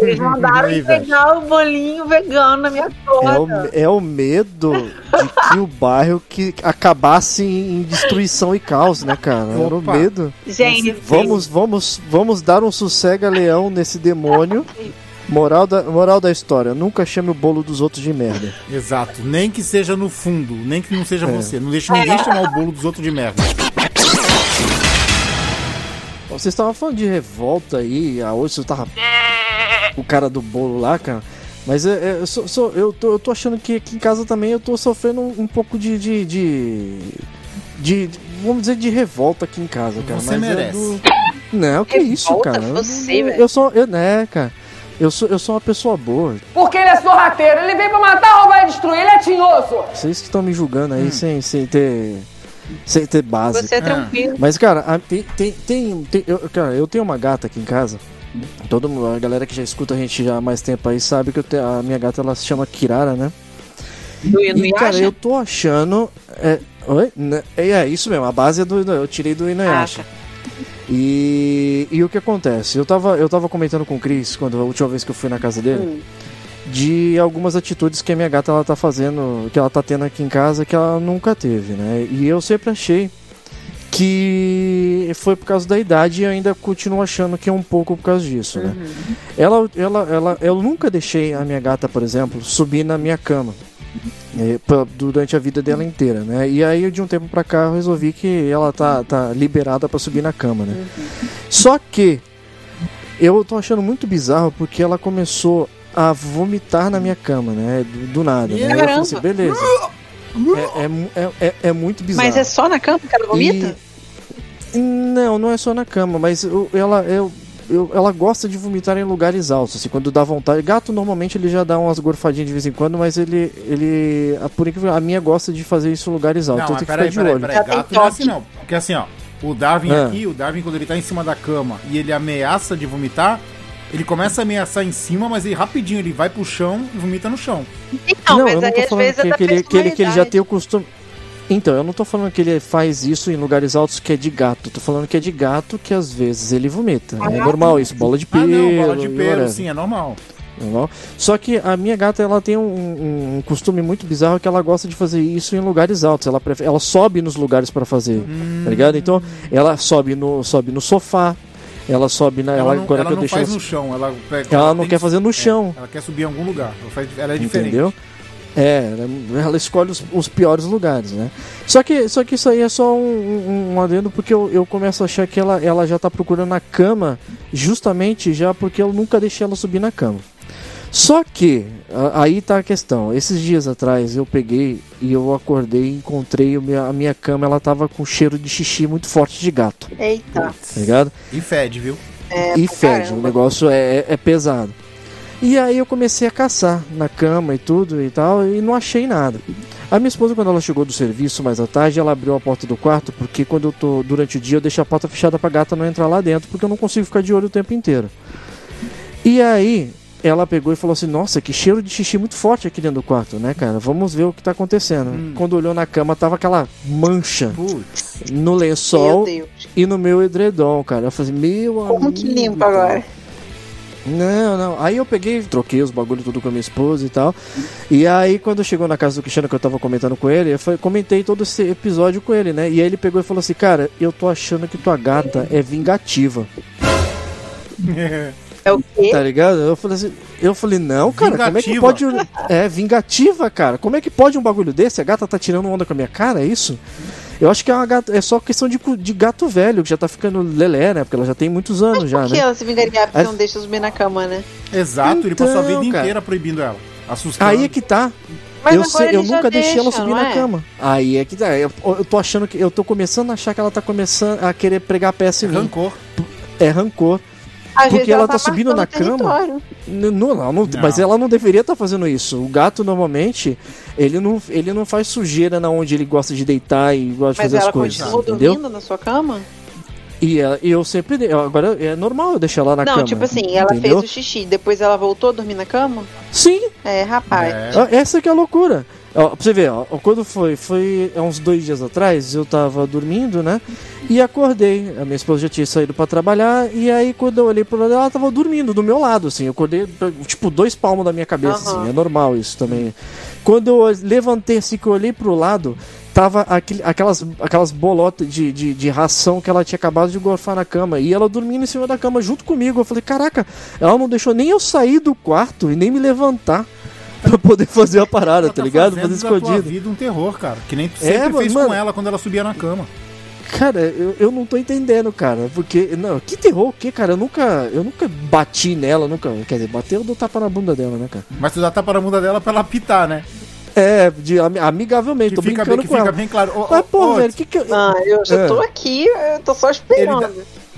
Eles mandaram Aí, pegar o bolinho vegano na minha É porta. o, é o medo de que o bairro que acabasse em destruição e caos, né, cara? Era o medo. Gente, Vamos, vamos, vamos dar um sossega leão nesse demônio. Moral da, moral da história, nunca chame o bolo dos outros de merda. Exato. Nem que seja no fundo, nem que não seja É. você. Não deixe ninguém chamar o bolo dos outros de merda. Vocês estavam falando de revolta aí, a hoje você tava. O cara do bolo lá, cara. Mas é, é, eu, sou- sou- eu, tô, eu tô achando que aqui em casa também eu tô sofrendo um, um pouco de de, de. de- de- Vamos dizer de revolta aqui em casa, cara. Você mas é merece. do- Não, que isso, Revolta? cara. Eu- Você, eu, eu sou. Eu, né, cara. Eu sou, eu sou uma pessoa boa. Porque ele é sorrateiro, ele veio pra matar, roubar e destruir, ele é tinhoso. Vocês que estão me julgando aí sem, sem ter. Sem ter base. você é tranquilo. Mas, cara, a- tem, tem, tem, tem- eu, cara, eu tenho uma gata aqui em casa. Todo mundo, a galera que já escuta a gente já há mais tempo aí sabe que eu tenho, a minha gata ela se chama Kirara, né? Do E, cara, eu tô achando. É, oi? Né, É, é isso mesmo, a base é do. Eu tirei do Inuyasha. Ah, tá. E, e o que acontece? Eu tava, eu tava comentando com o Chris quando a última vez que eu fui na casa dele. Hum. De algumas atitudes que a minha gata ela tá fazendo, que ela tá tendo aqui em casa, que ela nunca teve, né? E eu sempre achei que foi por causa da idade e ainda continuo achando que é um pouco por causa disso, né? Ela, ela, ela, eu nunca deixei a minha gata, por exemplo, subir na minha cama pra- durante a vida dela inteira, né? E aí de um tempo pra cá eu resolvi que ela tá, tá liberada pra subir na cama, né? Só que eu tô achando muito bizarro porque ela começou a vomitar na minha cama, né? Do, do nada. Né? Eu falei assim, beleza. É, é é, é, é muito bizarro. Mas é só na cama que ela vomita? E- Não, não é só na cama, mas eu- ela, eu, eu- ela gosta de vomitar em lugares altos, assim, quando dá vontade. Gato normalmente ele já dá umas gorfadinhas de vez em quando, mas ele, ele, a, por incrível, a minha gosta de fazer isso em lugares altos. Não, então tem que ficar peraí, de peraí, olho. peraí. Gato não é assim não. Porque assim, ó, o Darwin Ah. aqui, o Darwin quando ele tá em cima da cama e ele ameaça de vomitar, ele começa a ameaçar em cima, mas ele rapidinho ele vai pro chão e vomita no chão. Então, não, mas eu não aí tô às falando vezes é que, que ele, que, ele, que ele já tem o costume. Então, eu não tô falando que ele faz isso em lugares altos que é de gato. Tô falando que é de gato que às vezes ele vomita. é normal isso, bola de Ah, pelo. não, bola de pelo, sim, é normal. Normal. Só que a minha gata ela tem um, um- um costume muito bizarro que ela gosta de fazer isso em lugares altos. Ela, prefere, ela sobe nos lugares pra fazer, tá ligado? Então ela sobe no, sobe no sofá, ela sobe na. Ela, Ela, não, agora ela que eu não deixo faz ela- no chão, ela, pega- Ela não tem quer que- fazer no é, chão. ela quer subir em algum lugar. Ela, faz- ela é diferente. Entendeu? É, ela- ela escolhe os, os piores lugares, né? Só que, só que isso aí é só um, um, um adendo porque eu, eu começo a achar que ela, ela já tá procurando a cama justamente já porque eu nunca deixei ela subir na cama. Só que, a- aí tá a questão. Esses dias atrás eu peguei e eu acordei e encontrei o minha- a minha cama, ela tava com cheiro de xixi muito forte de gato, Eita. tá ligado? E fede, viu? É, e fede, caramba. o negócio é, é pesado. E aí eu comecei a caçar na cama e tudo e tal, e não achei nada. A minha esposa, quando ela chegou do serviço mais à tarde, ela abriu a porta do quarto, porque quando eu tô durante o dia eu deixo a porta fechada pra gata não entrar lá dentro, porque eu não consigo ficar de olho o tempo inteiro. E aí ela pegou e falou assim: Nossa, que cheiro de xixi muito forte aqui dentro do quarto, né, cara? Vamos ver o que tá acontecendo. Hum. Quando olhou na cama, tava aquela mancha Putz. no lençol e no meu edredom, cara. Eu falei, meu Como que limpa cara. agora? Não, não. Aí eu peguei, troquei os bagulho tudo com a minha esposa e tal. E aí, quando chegou na casa do Cristiano, que eu tava comentando com ele, eu foi- comentei todo esse episódio com ele, né? E aí ele pegou e falou assim: Cara, eu tô achando que tua gata é vingativa. É o quê? Tá ligado? Eu falei assim, eu falei, não, cara, como é que Vingativa. pode. É, vingativa, cara. Como é que pode um bagulho desse? A gata tá tirando onda com a minha cara, é isso? Eu acho que é, uma gata, é só questão de, de gato velho, que já tá ficando lelé, né? Porque ela já tem muitos anos já, Por que né? ela se vingaria porque Aí- não deixa subir na cama, né? Exato, ele passou a vida Então, cara. inteira proibindo ela. Assustando. Aí é que tá. Mas eu sei, eu já nunca deixei ela subir na é? cama. Aí é que tá. Eu, eu tô achando que. Eu tô começando a achar que ela tá começando a querer pregar peça em mim. Rancor. É rancor. Às Porque vezes ela tá subindo marcando na cama. Não, não, não- Não. mas ela não deveria estar fazendo isso. O gato normalmente ele não, ele não faz sujeira na onde ele gosta de deitar e gosta de Mas fazer ela as coisas, continua entendeu? dormindo na sua cama? E ela- e eu sempre de- agora é normal eu deixar ela na não, cama. tipo assim, ela entendeu? fez o xixi, depois ela voltou a dormir na cama? Sim, É, rapaz. É. ó, essa que é a loucura. Ó, pra você ver, ó, quando foi, foi há uns dois dias atrás, eu tava dormindo, né? E acordei. A minha esposa já tinha saído pra trabalhar. E aí, quando eu olhei pro lado dela, ela tava dormindo do meu lado, assim. Eu acordei, tipo, dois palmos da minha cabeça, Aham. assim. É normal isso também. Quando eu levantei, assim, que eu olhei pro lado, tava aquele, aquelas, aquelas bolotas de, de, de ração que ela tinha acabado de gorfar na cama. E ela dormindo em cima da cama junto comigo. Eu falei, caraca, ela não deixou nem eu sair do quarto e nem me levantar. Pra poder fazer a parada, Ela tá ligado? fazendo Fazer da tua escondido. vida um terror, cara. Que nem tu É, sempre mano, fez mano. com ela quando ela subia na cama. Cara, eu, eu não tô entendendo, cara. Porque. Não, que terror o quê, cara? Eu nunca. Eu nunca bati nela, nunca. Quer dizer, bateu eu dou tapa na bunda dela, né, cara? Mas tu dá tapa na bunda dela pra ela pitar, né? É, de, ami- amigavelmente, Que tô fica, brincando bem, que com fica ela. bem claro. Ô, Mas, pô, velho, que que eu. Ah, eu já É. tô aqui, eu tô só esperando.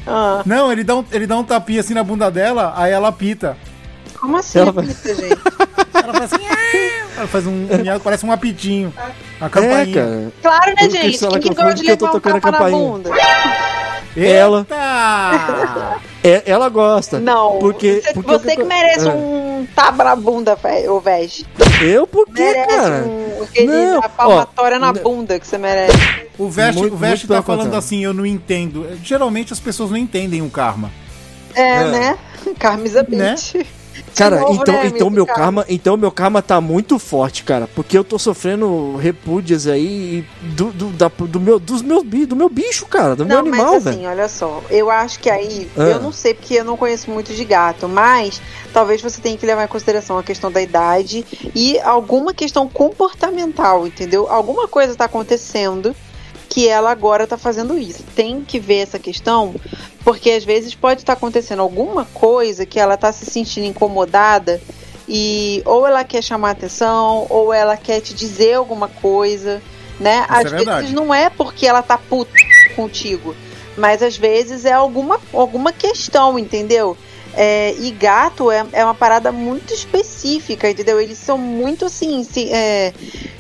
Ah, Não, ele dá, um, ele dá um tapinha assim na bunda dela, aí ela pita. como assim, Ela vai- pita, gente? Ela faz assim. "Ah", ela faz um. miado, parece um apitinho. A É, campainha. cara. Claro, né, gente? Quem que confunde gosta de que eu tô levar um tocando a tapa na campainha. bunda? Ela. É, ela gosta. Não, Porque, você, porque você que merece É. um tapa na bunda, ô Veste. Eu por quê, Merece cara? um, Não, a palmatória ó, na bunda que você merece. O Veste, Muito- o Veste muito tá falando assim, eu não entendo. Geralmente as pessoas não entendem o karma. É, É. né? Carmisa Né? Cara, novo, então, né, então meu Carlos? karma, então meu karma tá muito forte, cara, porque eu tô sofrendo repúdias aí do, do, da- do meu, dos meus, do meu bicho, cara, do meu Não, animal, mas velho. assim, olha só, eu acho que aí, Ah. eu não sei porque eu não conheço muito de gato, mas talvez você tenha que levar em consideração a questão da idade e alguma questão comportamental, entendeu? Alguma coisa tá acontecendo que ela agora tá fazendo isso. Tem que ver essa questão, porque às vezes pode estar acontecendo alguma coisa que ela tá se sentindo incomodada e ou ela quer chamar atenção, ou ela quer te dizer alguma coisa, né? Isso é às verdade. vezes não é porque ela tá puta contigo, mas às vezes é alguma, alguma questão, entendeu? É, e gato é, é uma parada muito específica, entendeu? Eles são muito assim, se- é,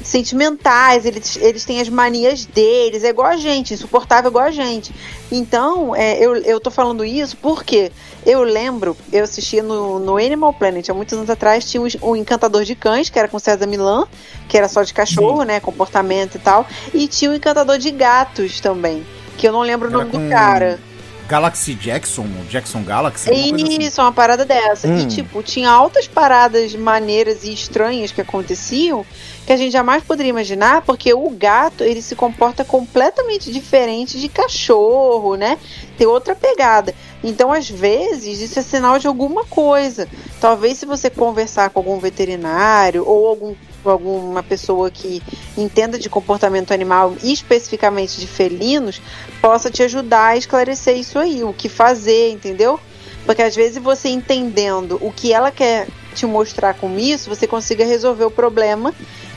sentimentais, eles, eles têm as manias deles, é igual a gente, insuportável igual a gente. Então, é, eu, eu tô falando isso porque eu lembro, eu assistia no, no Animal Planet há muitos anos atrás, tinha o, o Encantador de Cães, que era com César Milan, que era só de cachorro, né? Comportamento e tal. E tinha o Encantador de Gatos também, que eu não lembro o Era nome com do cara. Galaxy Jackson, Jackson Galaxy, assim. Isso, uma parada dessa. Hum. E, tipo, tinha altas paradas maneiras e estranhas que aconteciam que a gente jamais poderia imaginar, porque o gato, ele se comporta completamente diferente de cachorro, né? Tem outra pegada. Então, às vezes, isso é sinal de alguma coisa. Talvez se você conversar com algum veterinário ou algum, alguma pessoa que entenda de comportamento animal, especificamente de felinos, possa te ajudar a esclarecer isso aí, o que fazer, entendeu? Porque às vezes você entendendo o que ela quer te mostrar com isso, você consiga resolver o problema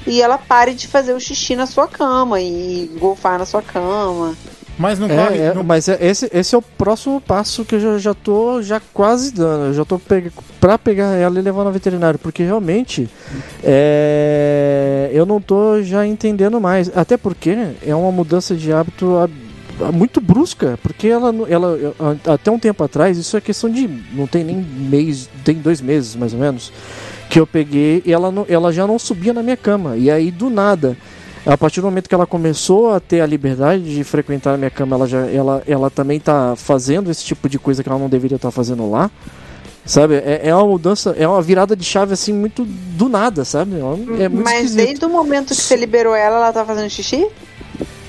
e ela pare de fazer o xixi na sua cama e golfar na sua cama. Mas não corre. É, é, não- mas é- esse, esse é o próximo passo que eu já, já tô já quase dando. Eu já tô pe pra pegar ela e levar no veterinário, porque realmente é, eu não tô já entendendo mais. Até porque é uma mudança de hábito ab- muito brusca, porque ela, ela até um tempo atrás, isso é questão de não tem nem mês, tem dois meses mais ou menos, que eu peguei e ela, não, ela já não subia na minha cama. E aí do nada, a partir do momento que ela começou a ter a liberdade de frequentar a minha cama, ela já ela, ela também tá fazendo esse tipo de coisa que ela não deveria estar tá fazendo lá. Sabe? É, é uma mudança, é uma virada de chave assim muito do nada, sabe? É muito Mas esquisito. desde o momento que você liberou ela, ela tá fazendo xixi?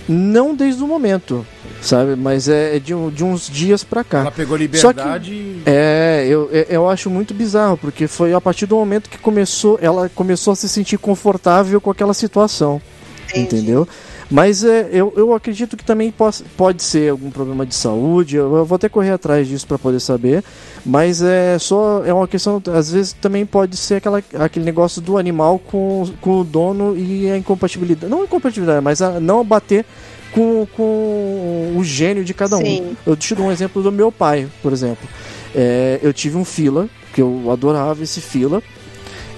Não desde o momento, sabe? Mas é, é de, de, uns dias pra cá. Ela pegou liberdade. Que, é, eu, eu acho muito bizarro, porque foi a partir do momento que começou, ela começou a se sentir confortável com aquela situação. Entendi. Entendeu? Mas é, eu, eu acredito que também pode, pode ser algum problema de saúde. Eu, eu vou até correr atrás disso para poder saber. Mas é só é uma questão. Às vezes também pode ser aquela, aquele negócio do animal com, com o dono e a incompatibilidade. Não a incompatibilidade, mas a não bater com, com o gênio de cada Sim. um. Eu te dou um exemplo do meu pai, por exemplo. É, eu tive um fila, que eu adorava esse fila.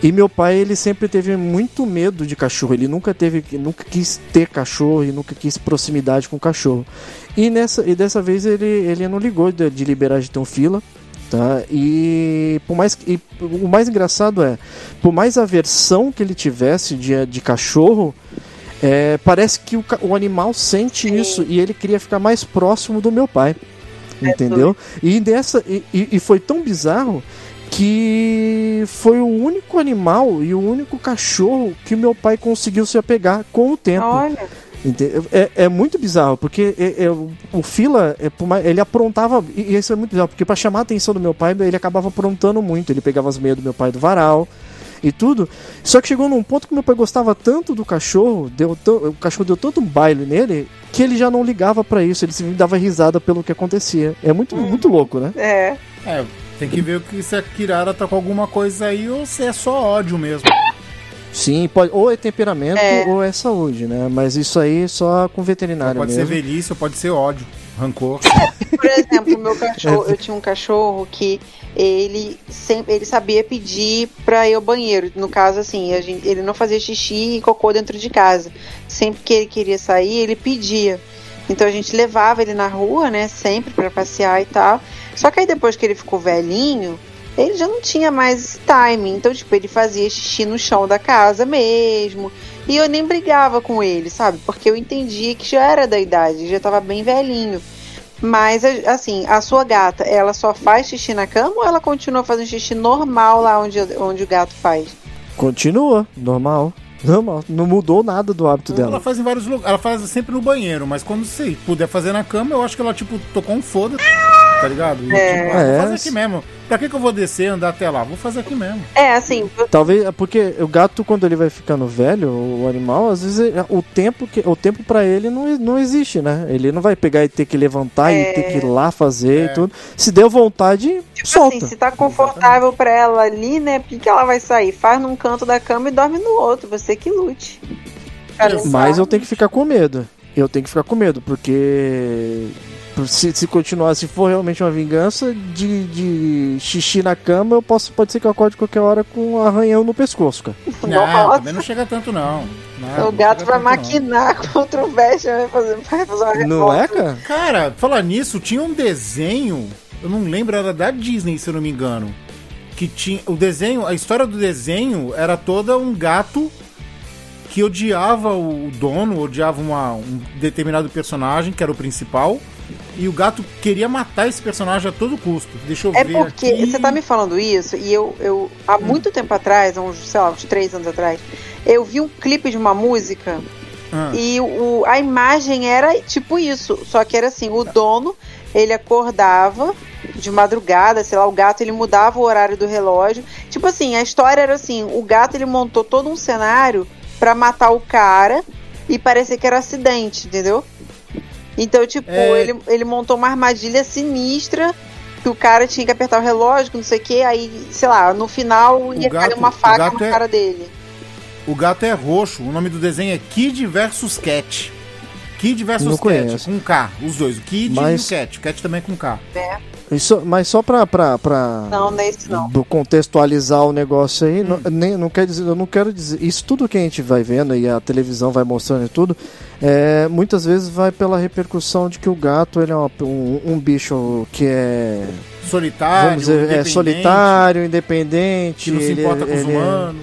E meu pai, ele sempre teve muito medo de cachorro. Ele nunca teve, nunca quis ter cachorro e nunca quis proximidade com cachorro. E nessa e dessa vez ele, ele não ligou de, de liberar de ter um fila, tá? E por mais e o mais engraçado é, por mais aversão que ele tivesse de, de cachorro, é, parece que o, o animal sente Sim. isso e ele queria ficar mais próximo do meu pai. É entendeu? E dessa e, e foi tão bizarro que foi o único animal e o único cachorro que meu pai conseguiu se apegar com o tempo. Olha. É, é muito bizarro, porque é, é, o Fila, é, ele aprontava, e isso é muito bizarro, porque para chamar a atenção do meu pai, ele acabava aprontando muito. Ele pegava as meias do meu pai do varal e tudo. Só que chegou num ponto que meu pai gostava tanto do cachorro, deu o cachorro deu tanto um baile nele, que ele já não ligava para isso, ele se dava risada pelo que acontecia. É muito, hum. muito louco, né? É. É, tem que ver se a Kirara tá com alguma coisa aí ou se é só ódio mesmo. Sim, pode, ou é temperamento é. ou é saúde, né? Mas isso aí só com veterinário pode mesmo. Pode ser velhice ou pode ser ódio, rancor. Por exemplo, meu cachorro, eu tinha um cachorro que ele sempre ele sabia pedir para ir ao banheiro. No caso, assim, gente, ele não fazia xixi e cocô dentro de casa. Sempre que ele queria sair, ele pedia. Então a gente levava ele na rua, né? Sempre para passear e tal. Só que aí depois que ele ficou velhinho, ele já não tinha mais timing. Então, tipo, ele fazia xixi no chão da casa mesmo. E eu nem brigava com ele, sabe? Porque eu entendia que já era da idade, já tava bem velhinho. Mas, assim, a sua gata, ela só faz xixi na cama ou ela continua fazendo xixi normal lá onde, onde o gato faz? Continua, normal. Normal, não mudou nada do hábito dela. Ela faz em vários lugares, ela faz sempre no banheiro, mas quando você puder fazer na cama, eu acho que ela, tipo, tocou um foda tá ligado? E, é. Tipo, ah, vou fazer aqui mesmo. Pra que, que eu vou descer andar até lá? Vou fazer aqui mesmo. É, assim. Talvez, porque o gato, quando ele vai ficando velho, o animal, às vezes o tempo, que, o tempo pra ele não, não existe, né? Ele não vai pegar e ter que levantar é. e ter que ir lá fazer é. e tudo. Se deu vontade, tipo solta. Assim, se tá confortável pra ela ali, né? Por que, que ela vai sair? Faz num canto da cama e dorme no outro. Você que lute. Mas eu tenho que ficar com medo. Eu tenho que ficar com medo, porque se, se continuar, se for realmente uma vingança de, de xixi na cama, eu posso, pode ser que eu acorde qualquer hora com um arranhão no pescoço, cara. Não, também não chega tanto, não. não o gato vai maquinar não. contra o Bash, vai fazer, vai fazer uma Não é, cara? Cara, falar nisso, tinha um desenho, eu não lembro, era da Disney, se eu não me engano. Que tinha. O desenho, a história do desenho era toda um gato que odiava o dono, odiava uma, um determinado personagem, que era o principal e o gato queria matar esse personagem a todo custo. Deixa eu é ver. É porque aqui. você tá me falando isso, e eu, eu há hum. muito tempo atrás, uns, sei lá, uns três anos atrás, eu vi um clipe de uma música hum. e o, a imagem era tipo isso. Só que era assim, o dono, ele acordava de madrugada, sei lá, o gato ele mudava o horário do relógio. Tipo assim, a história era assim, o gato ele montou todo um cenário para matar o cara e parecia que era acidente, entendeu? Então, tipo, é... ele, ele montou uma armadilha sinistra que o cara tinha que apertar o relógio, não sei o que, aí, sei lá, no final ia gato, cair uma faca na é... cara dele. O gato é roxo, o nome do desenho é Kid versus Cat. Kid versus Não Cat, com K, os dois, o Kid Mas- e o Cat. O Cat também com K. É. Isso, mas só pra, pra, pra Não, é isso não. do- contextualizar o negócio aí, não, nem, não quer dizer, eu não quero dizer. Isso tudo que a gente vai vendo e a televisão vai mostrando e tudo, é, muitas vezes vai pela repercussão de que o gato ele é uma- um, um bicho que é. Solitário, vamos dizer, é independente, solitário, independente. que não se ele, importa com os ele é- humanos.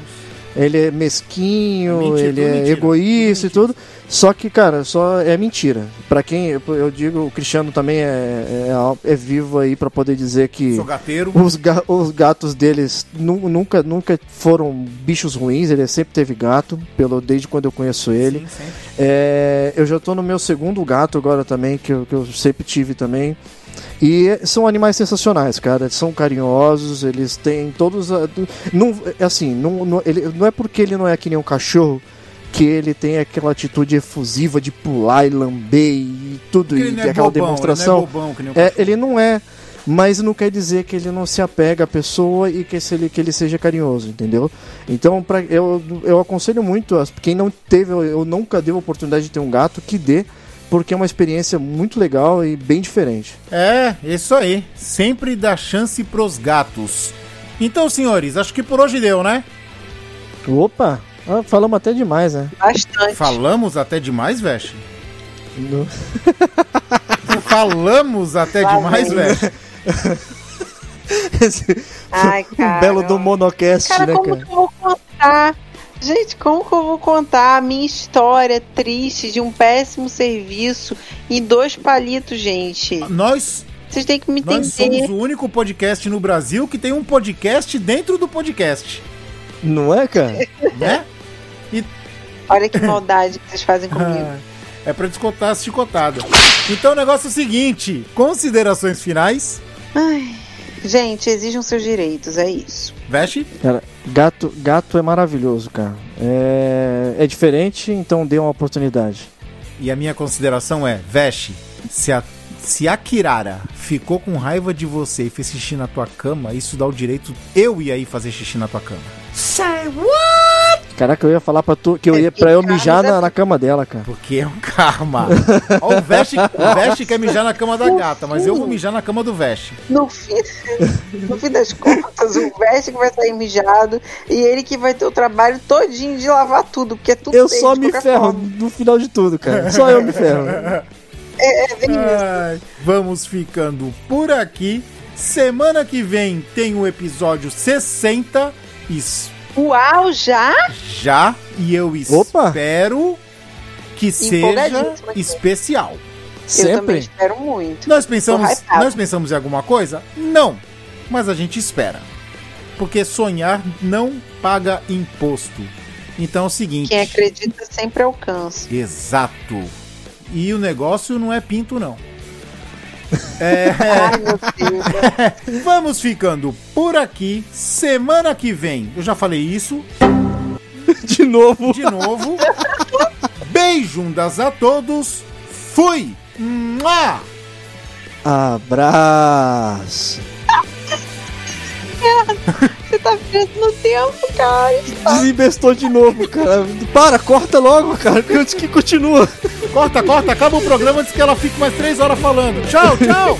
Ele é mesquinho, Mentira, ele é mentira, egoísta e tudo. Só que, cara, só é mentira. Pra quem eu, digo, o Cristiano também é, é, é vivo aí pra poder dizer que Sou gateiro. os, ga- os gatos deles nu- nunca, nunca foram bichos ruins. Ele sempre teve gato, pelo desde quando eu conheço ele. Sim. É, eu já tô no meu segundo gato agora também, que eu, que eu sempre tive também. E são animais sensacionais, cara. Eles são carinhosos, eles têm todos. a- Não, é assim, não, não, ele, não é porque ele não é que nem um cachorro que ele tem aquela atitude efusiva de pular e lamber e tudo, e ele não é aquela bobão, demonstração. Ele não é bobão, que nem o É, ele não é, mas não quer dizer que ele não se apega à pessoa e que, se ele, que ele seja carinhoso, entendeu? Então, pra, eu, eu aconselho muito, quem não teve, eu, eu nunca dei a oportunidade de ter um gato, que dê, porque é uma experiência muito legal e bem diferente. É, isso aí. Sempre dá chance pros gatos. Então, senhores, acho que por hoje deu, né? Opa, ah, falamos até demais, né? Bastante. Falamos até demais, Veste? Falamos até demais. Veste? Esse- Ai, cara. um belo do monocast, Cara, né, como cara? eu vou contar? Gente, como que eu vou contar a minha história triste de um péssimo serviço em dois palitos, gente? Nós, Vocês têm que me nós somos entender. o único podcast no Brasil que tem um podcast dentro do podcast, Não é, cara? né? Olha que maldade que vocês fazem comigo. Ah, É pra descontar as chicotadas. Então o negócio é o seguinte: considerações finais. Ai, gente, exijam seus direitos, é isso. Veste? Cara, gato, gato é maravilhoso, cara. É, é diferente, então dê uma oportunidade. E a minha consideração é: Veste, se a, se a Kirara ficou com raiva de você e fez xixi na tua cama, isso dá o direito eu ir aí fazer xixi na tua cama. Caraca, eu ia falar pra tu que eu É ia pra eu mijar é- na, na cama dela, cara. Porque é um karma. Ó, o Veste, o Veste quer mijar na cama da gata, mas eu vou mijar na cama do Veste. No fim, no fim das contas, o Veste que vai sair mijado e ele que vai ter o trabalho todinho de lavar tudo, porque é tudo Eu só me ferro forma. no final de tudo, cara. Só eu me ferro. É, é bem. Ai, vamos ficando por aqui. Semana que vem tem o episódio 60. es- Uau, já? Já. E eu Opa! espero que seja Empolgadíssima. especial. Eu também Sempre. espero muito. Nós pensamos, hypada. nós pensamos em alguma coisa? Não. Mas a gente espera. Porque sonhar não paga imposto. Então é o seguinte. Quem acredita sempre alcança. Exato. E o negócio não é pinto, não. É, Ai, vamos ficando por aqui. Semana que vem, eu já falei isso De novo. de novo. Beijundas a todos. Fui! Mua! Abraço. Tá preso no tempo, cara. Desinvestou de novo, cara. Para, corta logo, cara. que Antes que continua. Corta, corta, acaba o programa antes que ela fique mais três horas falando. Tchau, tchau!